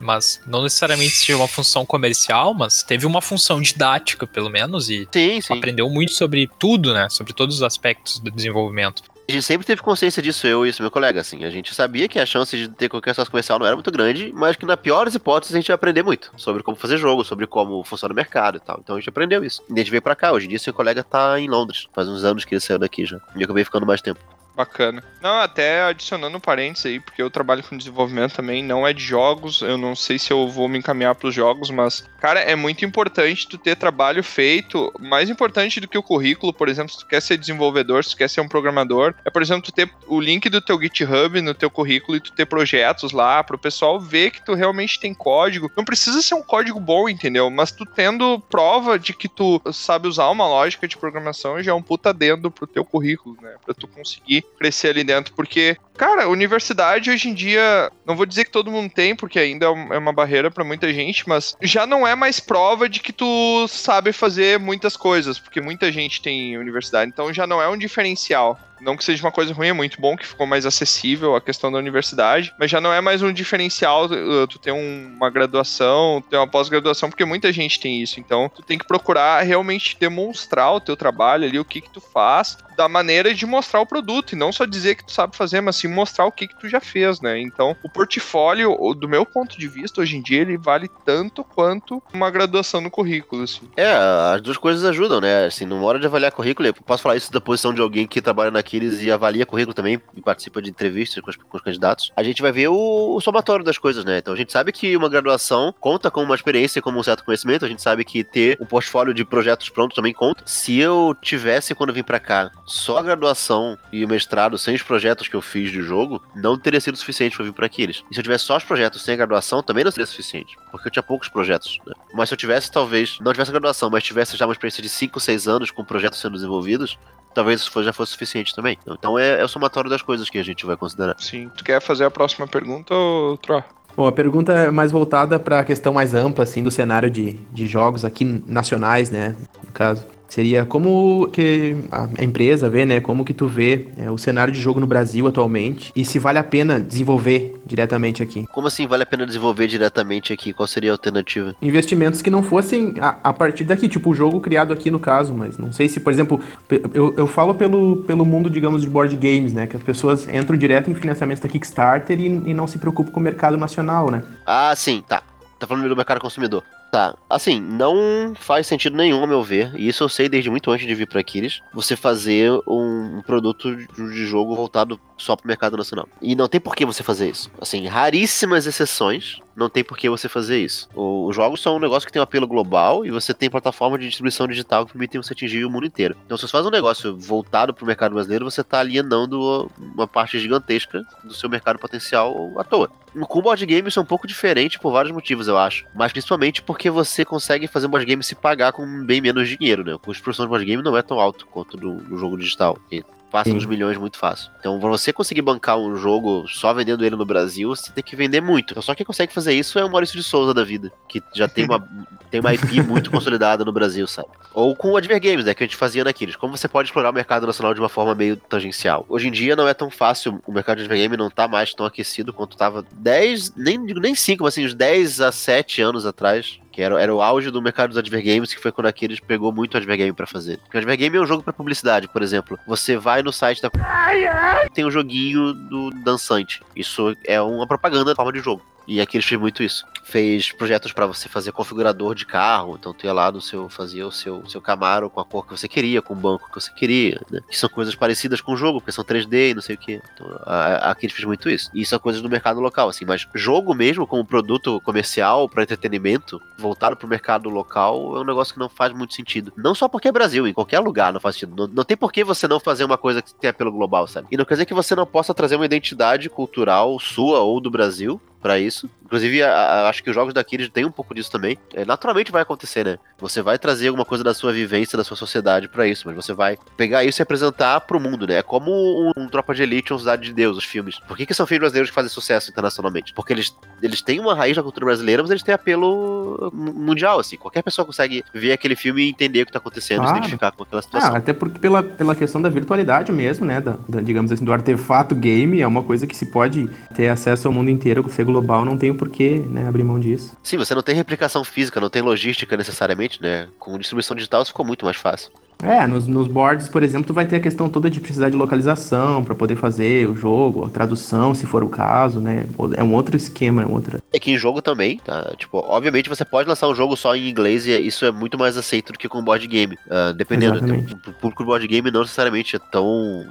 Mas não necessariamente tinha uma função comercial, mas teve uma função didática, pelo menos, e Sim, sim. aprendeu muito sobre tudo, né? Sobre todos os aspectos do desenvolvimento. A gente sempre teve consciência disso, eu e esse meu colega, assim. A gente sabia que a chance de ter qualquer sucesso comercial não era muito grande, mas que na pior das hipóteses a gente ia aprender muito sobre como fazer jogo, sobre como funciona o mercado e tal. Então a gente aprendeu isso. E a gente veio pra cá. Hoje em dia, seu colega tá em Londres. Faz uns anos que ele saiu daqui já. E eu acabei ficando mais tempo. Bacana. Não, até adicionando um parênteses aí, porque eu trabalho com desenvolvimento também, não é de jogos, eu não sei se eu vou me encaminhar pros jogos, mas, cara, é muito importante tu ter trabalho feito, mais importante do que o currículo, por exemplo, se tu quer ser desenvolvedor, se tu quer ser um programador, é, por exemplo, tu ter o link do teu GitHub no teu currículo e tu ter projetos lá pro pessoal ver que tu realmente tem código. Não precisa ser um código bom, entendeu? Mas tu tendo prova de que tu sabe usar uma lógica de programação já é um puta dentro pro teu currículo, né? Pra tu conseguir crescer ali dentro, porque, cara, universidade hoje em dia, não vou dizer que todo mundo tem, porque ainda é é uma barreira pra muita gente, mas já não é mais prova de que tu sabe fazer muitas coisas, porque muita gente tem universidade, então já não é um diferencial. Não que seja uma coisa ruim, é muito bom que ficou mais acessível a questão da universidade, mas já não é mais um diferencial uh, tu ter um- uma graduação, ter uma pós-graduação, porque muita gente tem isso. Então, tu tem que procurar realmente demonstrar o teu trabalho ali, o que que tu faz, da maneira de mostrar o produto, e não só dizer que tu sabe fazer, mas sim mostrar o que que tu já fez, né? Então, o portfólio, do meu ponto de vista, hoje em dia, ele vale tanto quanto uma graduação no currículo, assim. É, as duas coisas ajudam, né? Assim, numa hora de avaliar currículo, eu posso falar isso da posição de alguém que trabalha naqueles e avalia currículo também e participa de entrevistas com os, com os candidatos. A gente vai ver o, o somatório das coisas, né? Então a gente sabe que uma graduação conta com uma experiência e como um certo conhecimento. A gente sabe que ter um portfólio de projetos prontos também conta. Se eu tivesse, quando eu vim pra cá, só a graduação e o mestrado sem os projetos que eu fiz de jogo, não teria sido suficiente pra vir pra aqueles. E se eu tivesse só os projetos sem a graduação, também não seria suficiente. Porque eu tinha poucos projetos, né? Mas se eu tivesse, talvez, não tivesse a graduação, mas tivesse já uma experiência de 5, 6 anos com projetos sendo desenvolvidos, talvez isso fosse- já fosse suficiente também. Então é, é o somatório das coisas que a gente vai considerar. Sim. Tu quer fazer a próxima pergunta, ou Tro? Bom, a pergunta é mais voltada para a questão mais ampla, assim, do cenário de, de jogos aqui nacionais, né, no caso. Seria como que a empresa vê, né, como que tu vê é, o cenário de jogo no Brasil atualmente e se vale a pena desenvolver diretamente aqui. Como assim vale a pena desenvolver diretamente aqui? Qual seria a alternativa? Investimentos que não fossem a, a partir daqui, tipo o jogo criado aqui no caso, mas não sei se, por exemplo, eu, eu falo pelo, pelo mundo, digamos, de board games, né, que as pessoas entram direto em financiamentos da Kickstarter e, e não se preocupam com o mercado nacional, né. Ah, sim, tá. Tá falando do mercado consumidor. Tá, assim, não faz sentido nenhum, a meu ver, e isso eu sei desde muito antes de vir pra Aquiles, você fazer um, um produto de jogo voltado só pro mercado nacional. E não tem por que você fazer isso. Assim, raríssimas exceções, não tem por que você fazer isso. O- Os jogos são um negócio que tem um apelo global e você tem plataforma de distribuição digital que permitem você atingir o mundo inteiro. Então, se você faz um negócio voltado pro mercado brasileiro, você tá alienando uma parte gigantesca do seu mercado potencial à toa. Com o board game isso é um pouco diferente por vários motivos, eu acho. Mas principalmente porque você consegue fazer um board game se pagar com bem menos dinheiro, né? O custo de produção de board game não é tão alto quanto do, do jogo digital. que Passa Sim. dos milhões muito fácil. Então, pra você conseguir bancar um jogo só vendendo ele no Brasil, você tem que vender muito. Então, só quem consegue fazer isso é o Maurício de Souza da vida, que já tem uma, tem uma IP muito consolidada no Brasil, sabe? Ou com o Adver Games, né, que a gente fazia naqueles. Como você pode explorar o mercado nacional de uma forma meio tangencial. Hoje em dia não é tão fácil, o mercado de Adver Game não tá mais tão aquecido quanto tava 10, nem digo nem 5, mas assim, uns 10 a 7 anos atrás. Que era, era o auge do mercado dos Adver Games, que foi quando aqueles pegou muito Adver Game pra fazer. Porque o Adver Game é um jogo pra publicidade, por exemplo. Você vai no site da tem um joguinho do dançante. Isso é uma propaganda de forma de jogo. E aqui eles fez muito isso. Fez projetos pra você fazer configurador de carro. Então tu ia lá no seu, fazia o seu, seu Camaro com a cor que você queria, com o banco que você queria, né? Que são coisas parecidas com o jogo, porque são 3D e não sei o que. Então aqui eles fez muito isso. E são coisas do mercado local, assim. Mas jogo mesmo, como produto comercial para entretenimento, voltado pro mercado local, é um negócio que não faz muito sentido. Não só porque é Brasil, em qualquer lugar não faz sentido. Não, não tem por que você não fazer uma coisa que tenha pelo global, sabe? E não quer dizer que você não possa trazer uma identidade cultural sua ou do Brasil pra isso. Inclusive, a- a- acho que os jogos daqui eles têm um pouco disso também. É, naturalmente vai acontecer, né? Você vai trazer alguma coisa da sua vivência, da sua sociedade pra isso, mas você vai pegar isso e apresentar pro mundo, né? É como um, um Tropa de Elite, um Cidade de Deus, os filmes. Por que, que são filmes brasileiros que fazem sucesso internacionalmente? Porque eles, eles têm uma raiz da cultura brasileira, mas eles têm apelo mu- mundial, assim. Qualquer pessoa consegue ver aquele filme e entender o que tá acontecendo, se Claro. identificar com aquela situação. Ah, até porque pela, pela questão da virtualidade mesmo, né? Da, da, digamos assim, do artefato game, é uma coisa que se pode ter acesso ao mundo inteiro, ser global, não tem por que né, abrir mão disso. Sim, você não tem replicação física, não tem logística necessariamente, né? Com distribuição digital isso ficou muito mais fácil. É, nos, nos boards, por exemplo, tu vai ter a questão toda de precisar de localização para poder fazer o jogo, a tradução, se for o caso, né? É um outro esquema, é um outra. É que em jogo também, tá? Tipo, obviamente você pode lançar um jogo só em inglês e isso é muito mais aceito do que com board game. ah, dependendo. Exatamente. O público do board game não necessariamente é tão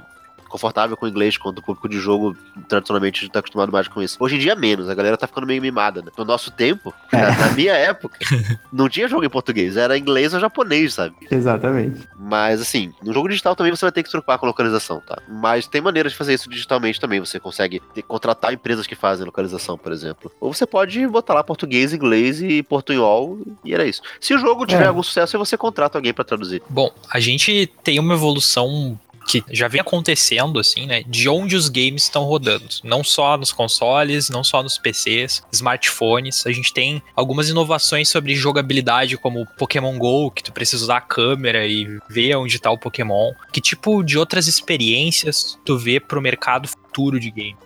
confortável com o inglês quanto o público de jogo tradicionalmente está acostumado mais com isso. Hoje em dia menos, a galera tá ficando meio mimada, né? No nosso tempo, É. na, na minha época, não tinha jogo em português, era inglês ou japonês, sabe? Exatamente. Mas assim, no jogo digital também você vai ter que se preocupar com localização, tá? Mas tem maneiras de fazer isso digitalmente também. Você consegue ter- contratar empresas que fazem localização, por exemplo. Ou você pode botar lá português, inglês e portunhol e era isso. Se o jogo tiver É. algum sucesso, aí você contrata alguém pra traduzir. Bom, a gente tem uma evolução que já vem acontecendo, assim, né? De onde os games estão rodando. Não só nos consoles, não só nos PCs, smartphones. A gente tem algumas inovações sobre jogabilidade, como o Pokémon GO, que tu precisa usar a câmera e ver onde tá o Pokémon. Que tipo de outras experiências tu vê pro mercado futuro de game?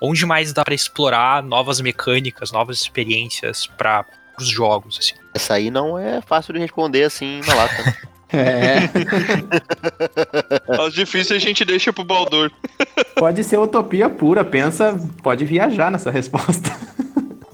Onde mais dá pra explorar novas mecânicas, novas experiências para os jogos, assim? Essa aí não é fácil de responder assim na lata. É. As difíceis a gente deixa pro Baldur. pode ser utopia pura, pensa, pode viajar nessa resposta.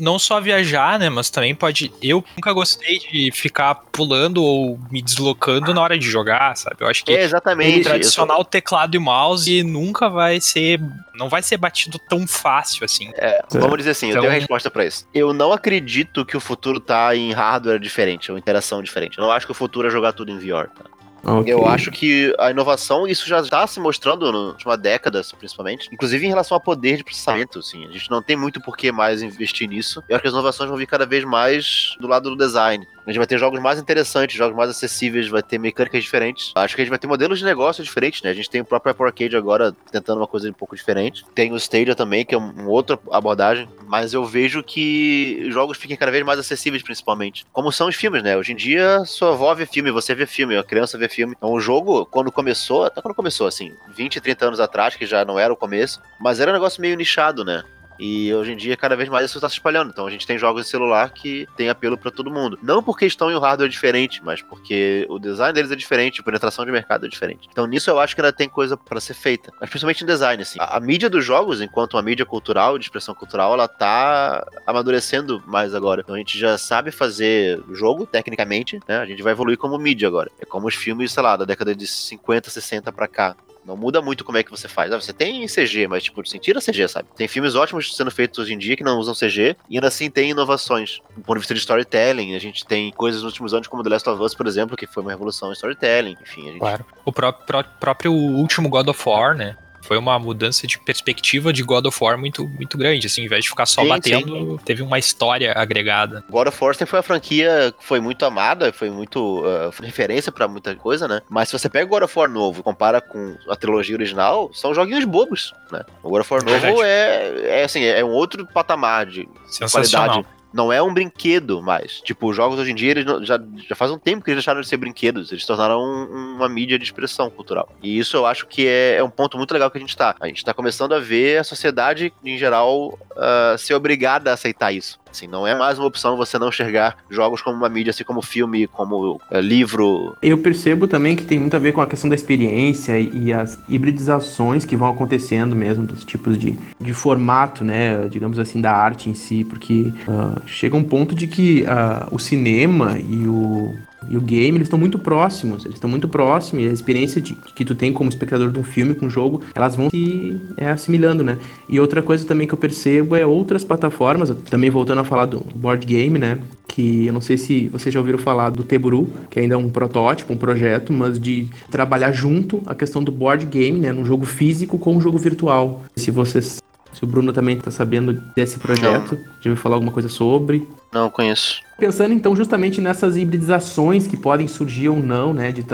Não só viajar, né, mas também pode. Eu nunca gostei de ficar pulando ou me deslocando na hora de jogar, sabe? Eu acho que É exatamente. o tradicional teclado e mouse nunca vai ser. Não vai ser batido tão fácil assim. É, vamos dizer assim, eu Então- tenho a resposta pra isso. Eu não acredito que o futuro tá em hardware diferente, ou interação diferente. Eu não acho que o futuro é jogar tudo em VR, tá? Ok. Eu acho que a inovação, isso já está se mostrando na última década, principalmente. Inclusive em relação ao poder de processamento, assim. A gente não tem muito por que mais investir nisso. Eu acho que as inovações vão vir cada vez mais do lado do design. A gente vai ter jogos mais interessantes, jogos mais acessíveis, vai ter mecânicas diferentes. Acho que a gente vai ter modelos de negócio diferentes, né? A gente tem o próprio Apple Arcade agora tentando uma coisa um pouco diferente. Tem o Stadia também, que é uma outra abordagem. Mas eu vejo que jogos fiquem cada vez mais acessíveis, principalmente. Como são os filmes, né? Hoje em dia, sua avó vê filme, você vê filme, a criança vê filme. Então o jogo, quando começou, até quando começou, assim, 20, 30 anos atrás, que já não era o começo, mas era um negócio meio nichado, né? E hoje em dia, cada vez mais isso está se espalhando. Então a gente tem jogos de celular que tem apelo para todo mundo. Não porque estão em um hardware diferente, mas porque o design deles é diferente, a penetração de mercado é diferente. Então nisso eu acho que ainda tem coisa para ser feita. Mas principalmente em design, assim. A, a, mídia dos jogos, enquanto uma mídia cultural, de expressão cultural, ela tá amadurecendo mais agora. Então a gente já sabe fazer jogo, tecnicamente, né? A gente vai evoluir como mídia agora. É como os filmes, sei lá, da década de 50, 60 para cá. Não muda muito como é que você faz. Ah, você tem CG, mas tipo, sem tira CG, sabe? Tem filmes ótimos sendo feitos hoje em dia que não usam CG e ainda assim tem inovações. Do ponto de vista de storytelling, a gente tem coisas nos últimos anos como The Last of Us, por exemplo, que foi uma revolução em storytelling. Enfim, a gente... Claro. O próprio, próprio último God of War, né? Foi uma mudança de perspectiva de God of War muito, muito grande, assim, ao invés de ficar só sim, batendo, sim. teve uma história agregada. God of War sempre foi uma franquia que foi muito amada, foi muito uh, referência para muita coisa, né? Mas se você pega o God of War novo e compara com a trilogia original, são joguinhos bobos, né? O God of War novo é, é, assim, é um outro patamar de qualidade não é um brinquedo mais. Tipo, os jogos hoje em dia, eles já, já faz um tempo que eles deixaram de ser brinquedos, eles se tornaram um, uma mídia de expressão cultural. E isso eu acho que é, é, um ponto muito legal que a gente tá. A gente tá começando a ver a sociedade, em geral, uh, ser obrigada a aceitar isso. Assim, não é mais uma opção você não enxergar jogos como uma mídia, assim como filme, como uh, livro. Eu percebo também que tem muito a ver com a questão da experiência e as hibridizações que vão acontecendo mesmo dos tipos de, de formato, né, digamos assim, da arte em si, porque uh, chega um ponto de que uh, o cinema e o e o game, eles estão muito próximos, eles estão muito próximos, e a experiência de, que tu tem como espectador de um filme com um jogo, elas vão se é, assimilando, né? E outra coisa também que eu percebo é outras plataformas, também voltando a falar do board game, né? Que eu não sei se vocês já ouviram falar do Teburu, que ainda é um protótipo, um projeto, mas de trabalhar junto a questão do board game, né? Num jogo físico com um jogo virtual. Se vocês se o Bruno também está sabendo desse projeto, não. já ouviu falar alguma coisa sobre? Não, conheço. Pensando então justamente nessas hibridizações que podem surgir ou não, né, de uh,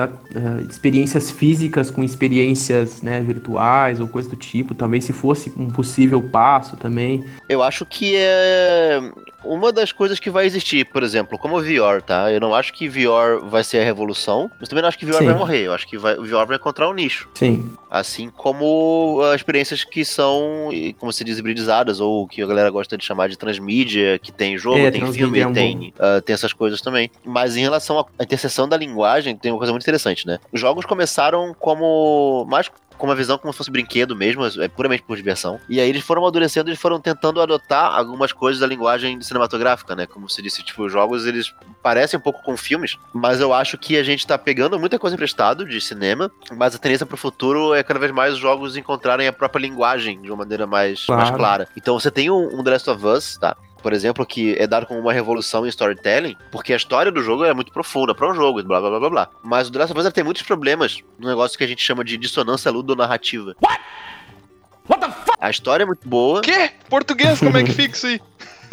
experiências físicas com experiências né, virtuais ou coisa do tipo, talvez se fosse um possível passo também. Eu acho que é uma das coisas que vai existir, por exemplo, como o VR, tá? Eu não acho que VR vai ser a revolução, mas também não acho que VR Sim. vai morrer. Eu acho que vai, o VR vai encontrar um nicho. Sim. Assim como as experiências que são, como se diz, hibridizadas, ou que a galera gosta de chamar de transmídia, que tem jogo, é, tem filme, é um tem, uh, tem essas coisas também. Mas em relação à interseção da linguagem, tem uma coisa muito interessante, né? Os jogos começaram como mais com uma visão como se fosse brinquedo mesmo, é puramente por diversão. E aí eles foram amadurecendo, eles foram tentando adotar algumas coisas da linguagem cinematográfica, né? Como se disse, tipo, os jogos eles parecem um pouco com filmes, mas eu acho que a gente tá pegando muita coisa emprestado de cinema, mas a tendência pro futuro é cada vez mais os jogos encontrarem a própria linguagem de uma maneira mais, claro. mais clara. Então você tem um, um The Last of Us, tá? Por exemplo, que é dado como uma revolução em storytelling, porque a história do jogo é muito profunda para um jogo, blá blá blá blá Mas o The Last of Us tem muitos problemas no negócio que a gente chama de dissonância ludonarrativa. What? What the fuck? A história é muito boa. Quê? Português, como é que fica isso aí?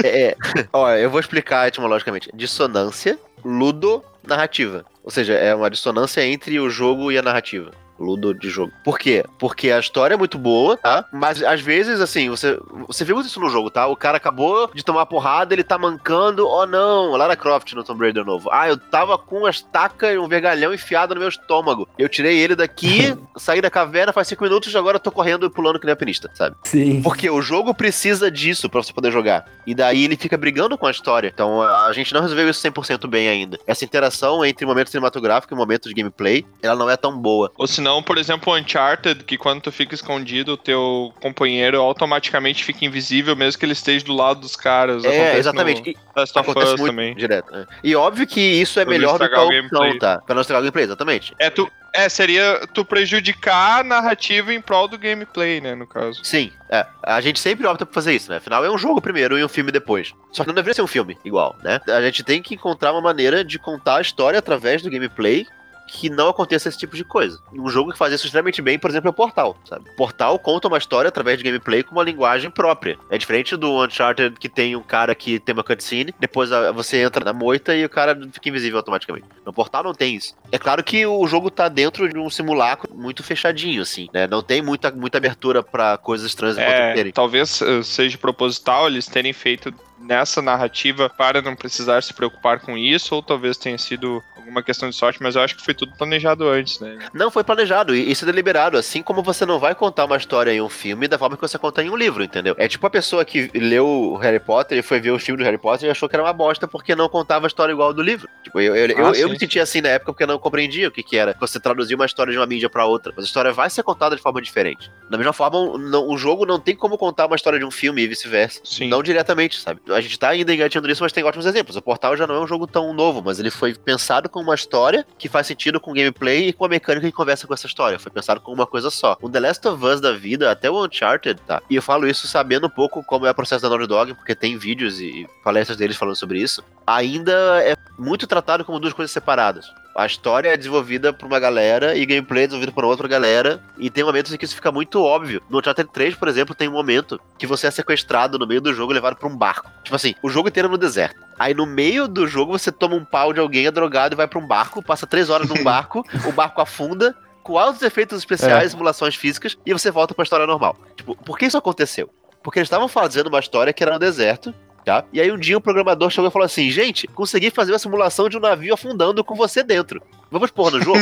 É, é. ó, eu vou explicar etimologicamente. Dissonância ludonarrativa. Ou seja, é uma dissonância entre o jogo e a narrativa. Ludo de jogo. Por quê? Porque a história é muito boa, tá? Mas às vezes, assim, você, você vê muito isso no jogo, tá? O cara acabou de tomar porrada, ele tá mancando. Oh não, Lara Croft no Tomb Raider novo. Ah, eu tava com uma estaca e um vergalhão enfiado no meu estômago. Eu tirei ele daqui, saí da caverna faz cinco minutos e agora tô correndo e pulando que nem alpinista, sabe? Sim. Porque o jogo precisa disso para você poder jogar. E daí ele fica brigando com a história. Então a gente não resolveu isso 100% bem ainda. Essa interação entre o momento cinematográfico e o momento de gameplay, ela não é tão boa. Ou se não, por exemplo, Uncharted, que quando tu fica escondido, o teu companheiro automaticamente fica invisível, mesmo que ele esteja do lado dos caras. É, Acontece exatamente. No Last of Us também. Direto. Né? E óbvio que isso é melhor do que a opção, tá? Pra não estragar o gameplay, exatamente. É, tu, é, seria tu prejudicar a narrativa em prol do gameplay, né, no caso. Sim, é. A gente sempre opta por fazer isso, né? Afinal, é um jogo primeiro e um filme depois. Só que não deveria ser um filme igual, né? A gente tem que encontrar uma maneira de contar a história através do gameplay que não aconteça esse tipo de coisa. Um jogo que faz isso extremamente bem, por exemplo, é o Portal, sabe? Portal conta uma história através de gameplay com uma linguagem própria. É diferente do Uncharted que tem um cara que tem uma cutscene, depois você entra na moita e o cara fica invisível automaticamente. No Portal não tem isso. É claro que o jogo tá dentro de um simulacro muito fechadinho, assim, né? Não tem muita, muita abertura para coisas estranhas é, Talvez eh, seja proposital eles terem feito nessa narrativa para não precisar se preocupar com isso, ou talvez tenha sido alguma questão de sorte, mas eu acho que foi tudo planejado antes, né? Não foi planejado, e isso é deliberado. Assim como você não vai contar uma história em um filme da forma que você conta em um livro, entendeu? É tipo a pessoa que leu o Harry Potter e foi ver o filme do Harry Potter e achou que era uma bosta porque não contava a história igual do livro. Tipo, eu, eu, eu, Ah, eu sim, me sentia assim na época porque não compreendia o que, que era você traduzir uma história de uma mídia pra outra. Mas a história vai ser contada de forma diferente. Da mesma forma, o- não- o jogo não tem como contar uma história de um filme e vice-versa. Sim. Não diretamente, sabe? A gente tá ainda engatinhando nisso, mas tem ótimos exemplos. O Portal já não é um jogo tão novo, mas ele foi pensado com uma história que faz sentido com o gameplay e com a mecânica que conversa com essa história. Foi pensado com uma coisa só. O The Last of Us da vida, até o Uncharted, tá? E eu falo isso sabendo um pouco como é o processo da Naughty Dog, porque tem vídeos e palestras deles falando sobre isso. Ainda é muito tratado como duas coisas separadas. A história é desenvolvida por uma galera e gameplay é desenvolvido por outra galera. E tem momentos em que isso fica muito óbvio. No Uncharted 3, por exemplo, tem um momento que você é sequestrado no meio do jogo e levado pra um barco. Tipo assim, o jogo inteiro é no deserto. Aí no meio do jogo você toma um pau de alguém, é drogado e vai pra um barco, passa três horas num barco, o barco afunda, com altos efeitos especiais, simulações físicas, e você volta pra história normal. Tipo, por que isso aconteceu? Porque eles estavam fazendo uma história que era no deserto, tá? E aí um dia o programador chegou e falou assim: gente, consegui fazer uma simulação de um navio afundando com você dentro. Vamos pôr no jogo?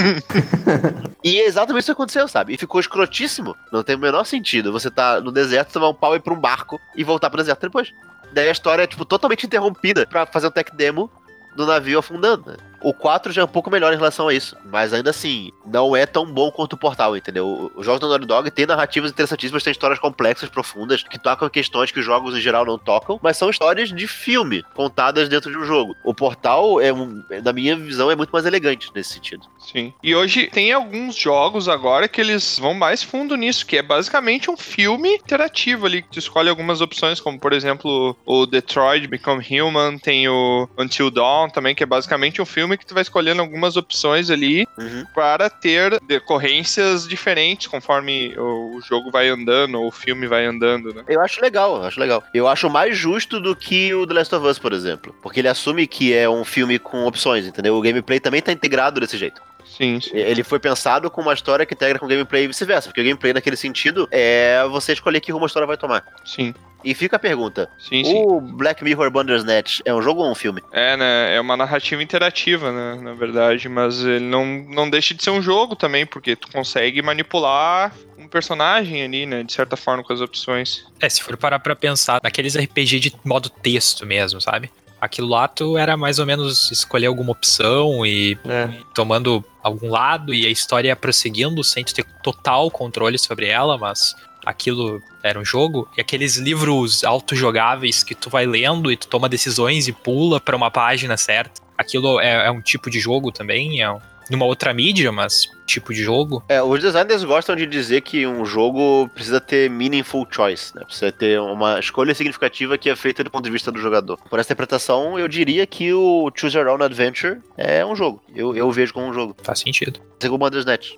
e é exatamente isso que aconteceu, sabe? E ficou escrotíssimo. Não tem o menor sentido. Você tá no deserto, tomar um pau e ir pra um barco e voltar pro deserto depois. Daí a história é, tipo, totalmente interrompida pra fazer um tech demo do navio afundando. O 4 já é um pouco melhor em relação a isso. Mas ainda assim, não é tão bom quanto o Portal, entendeu? Os jogos do Naughty Dog têm narrativas interessantíssimas, têm histórias complexas, profundas, que tocam questões que os jogos em geral não tocam, mas são histórias de filme, contadas dentro de um jogo. O Portal, é um, na minha visão, é muito mais elegante nesse sentido. Sim. E hoje tem alguns jogos agora que eles vão mais fundo nisso, que é basicamente um filme interativo ali, que tu escolhe algumas opções, como por exemplo o Detroit Become Human, tem o Until Dawn também, que é basicamente um filme que tu vai escolhendo algumas opções ali Uhum. para ter decorrências diferentes conforme o jogo vai andando, ou o filme vai andando, né? Eu acho legal, eu acho legal. Eu acho mais justo do que o The Last of Us, por exemplo. Porque ele assume que é um filme com opções, entendeu? O gameplay também tá integrado desse jeito. Sim, sim. Ele foi pensado com uma história que integra com o gameplay e vice-versa. Porque o gameplay, naquele sentido, é você escolher que rumo a história vai tomar. Sim, E fica a pergunta: sim, sim. o Black Mirror Bandersnatch é um jogo ou um filme? É, né? É uma narrativa interativa, né? Na verdade, mas ele não, não deixa de ser um jogo também, porque tu consegue manipular um personagem ali, né? De certa forma, com as opções. É, se for parar pra pensar naqueles RPG de modo texto mesmo, sabe? Aquilo lá tu era mais ou menos escolher alguma opção e É. tomando algum lado e a história ia prosseguindo sem tu ter total controle sobre ela, mas aquilo era um jogo. E aqueles livros autojogáveis que tu vai lendo e tu toma decisões e pula pra uma página certa. Aquilo é, é um tipo de jogo também, é um- numa outra mídia, mas tipo de jogo. É, os designers gostam de dizer que um jogo precisa ter meaningful choice, né? Precisa ter uma escolha significativa que é feita do ponto de vista do jogador. Por essa interpretação, eu diria que o Choose Your Own Adventure é um jogo. Eu, eu vejo como um jogo. Faz sentido. Segundo o Bandersnatch.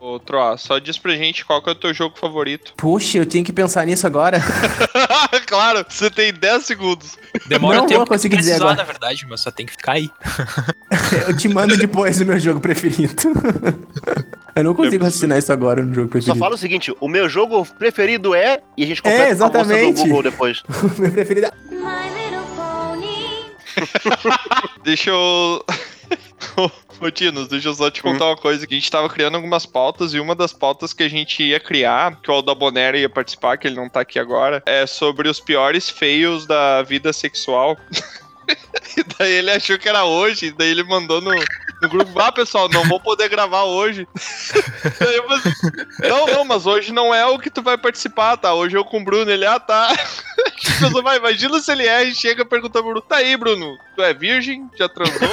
Outro, ó, só diz pra gente qual que é o teu jogo favorito. Puxa, eu tinha que pensar nisso agora. claro, você tem 10 segundos. Demora Não tempo vou conseguir dizer agora. na verdade, mas só tem que ficar aí. Eu te mando depois o meu jogo preferido. Eu não consigo raciocinar isso agora no jogo Só preferido. fala o seguinte: o meu jogo preferido é. E a gente completa com a moça do exatamente. Google depois. O meu preferido é... My little pony. Deixa eu. Ô, Tinos, deixa eu só te contar uma coisa. A gente tava criando algumas pautas e uma das pautas que a gente ia criar, que o Aldabonero ia participar, que ele não tá aqui agora, é sobre os piores feios da vida sexual. e daí ele achou que era hoje, daí ele mandou no, no grupo, ah, pessoal, não vou poder gravar hoje. Falei, não, não, mas hoje não é o que tu vai participar, tá? Hoje eu com o Bruno, ele, ah, tá. A pessoa vai, imagina se ele é e chega e pergunta pro Bruno, tá aí, Bruno, tu é virgem? Já transou?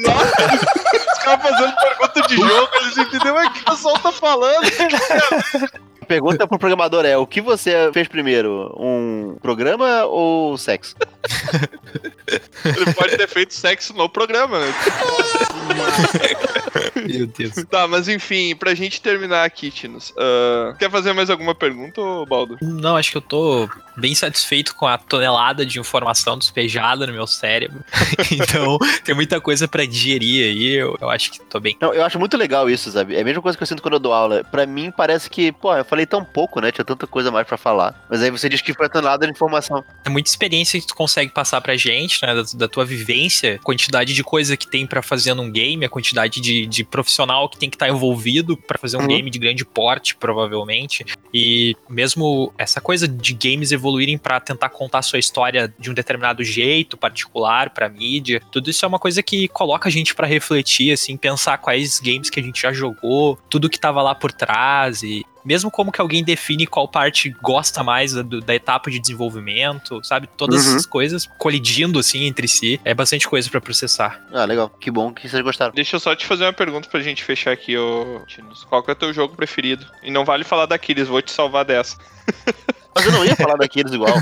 Nossa, os caras fazendo pergunta de jogo, eles entenderam o que o pessoal tá falando. Pergunta pro programador é: o que você fez primeiro? Um programa ou sexo? Ele pode ter feito sexo no programa, né? Meu Deus. Tá, mas enfim, pra gente terminar aqui, Tinos, ah, quer fazer mais alguma pergunta, ô, Baldo? Não, acho que eu tô bem satisfeito com a tonelada de informação despejada no meu cérebro. então, tem muita coisa para digerir aí. Eu, eu, acho que tô bem. Não, eu acho muito legal isso, sabe? É a mesma coisa que eu sinto quando eu dou aula. Para mim, parece que, pô, eu falei tão pouco, né? Tinha tanta coisa mais para falar. Mas aí você diz que foi tonelada de informação. É muita experiência que tu consegue passar pra gente, né? Da, da tua vivência, quantidade de coisa que tem para fazer num game, a quantidade de, de profissional que tem que estar tá envolvido para fazer um uhum. game de grande porte, provavelmente. E mesmo essa coisa de games evoluírem para tentar contar sua história de um determinado jeito particular para mídia, tudo isso é uma coisa que coloca a gente para refletir, assim, pensar quais games que a gente já jogou, tudo que tava lá por trás e mesmo como que alguém define qual parte gosta mais da, da etapa de desenvolvimento, sabe? Todas uhum. essas coisas colidindo assim entre si, é bastante coisa para processar. Ah, legal. Que bom que vocês gostaram. Deixa eu só te fazer uma pergunta pra gente fechar aqui, ô Tinos. Qual que é o teu jogo preferido? E não vale falar daqueles, vou te salvar dessa. Mas eu não ia falar daqueles igual.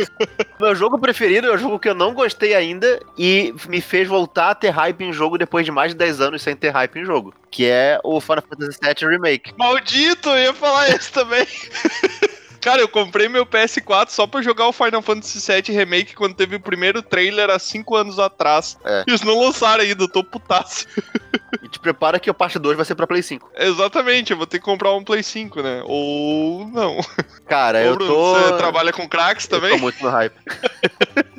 Meu jogo preferido é o jogo que eu não gostei ainda e me fez voltar a ter hype em jogo depois de mais de 10 anos sem ter hype em jogo. Que é o Final Fantasy VII Remake. Maldito, eu ia falar isso também. Cara, eu comprei meu PS4 só pra jogar o Final Fantasy VII Remake quando teve o primeiro trailer há 5 anos atrás. É. E eles não lançaram ainda, eu tô putaço. E te prepara que o parte 2 vai ser pra Play 5. Exatamente, eu vou ter que comprar um Play 5, né? Ou não. Cara, Ô, eu Bruno, tô... Você trabalha com cracks também? Eu tô muito no hype.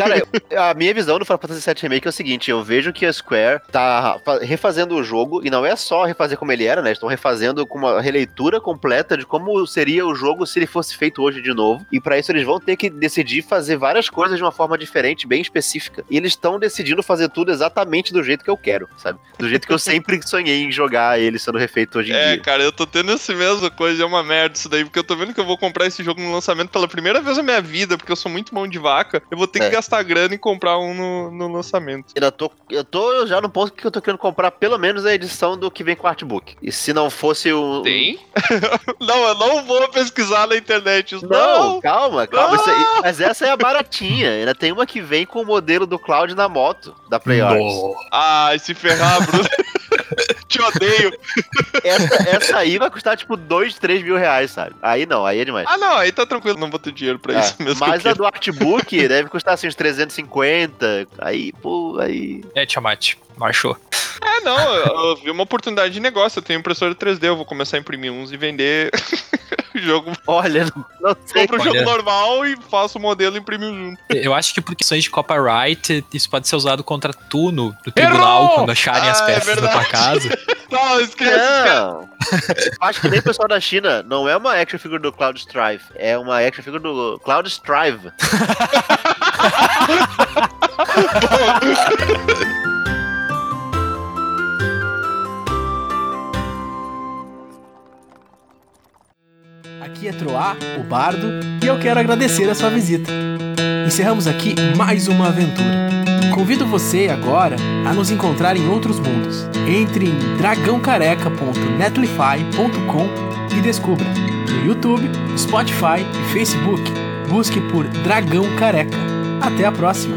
Cara, a minha visão do Final Fantasy VII Remake é o seguinte: eu vejo que a Square tá refazendo o jogo, e não é só refazer como ele era, né? Estão refazendo com uma releitura completa de como seria o jogo se ele fosse feito hoje de novo. E para isso eles vão ter que decidir fazer várias coisas de uma forma diferente, bem específica. E eles estão decidindo fazer tudo exatamente do jeito que eu quero, sabe? Do jeito que eu sempre sonhei em jogar ele sendo refeito hoje em é, dia. É, cara, eu tô tendo essa mesma coisa, é uma merda isso daí, porque eu tô vendo que eu vou comprar esse jogo no lançamento pela primeira vez na minha vida, porque eu sou muito mão de vaca. Eu vou ter é. que gastar gastar grana e comprar um no, no lançamento. Eu tô, eu tô já no ponto que eu tô querendo comprar pelo menos a edição do que vem com artbook. E se não fosse o. Tem? não, eu não vou pesquisar na internet. Não, não, calma, calma. Ah! Aí, mas essa é a baratinha. Ainda tem uma que vem com o modelo do Cloud na moto, da PlayArts. Ai, se ferrar, Bruno. Te odeio. Essa, essa, aí vai custar tipo 2, 3 mil reais, sabe? Aí não, aí é demais. Ah, não, aí tá tranquilo, não vou ter dinheiro pra é, isso mesmo. Mas a do Artbook deve custar assim uns 350. Aí, pô, aí. É, Tiamat, marchou. É, não, eu, eu vi uma oportunidade de negócio. Eu tenho impressora 3D, eu vou começar a imprimir uns e vender jogo. Olha, não sei. Compro o jogo normal e faço o modelo e imprimo junto. Eu acho que por questões de copyright, isso pode ser usado contra tu no, no tribunal Errou! quando acharem ah, as é peças é da tua casa. não, esquece. Não. acho que nem o pessoal da China não é uma action figure do Cloud Strive, é uma action figure do Cloud Strive. Aqui é Troá, o Bardo, e eu quero agradecer a sua visita. Encerramos aqui mais uma aventura. Convido você agora a nos encontrar em outros mundos. Entre em dragãocareca.netlify.com e descubra. No YouTube, Spotify e Facebook, busque por Dragão Careca. Até a próxima!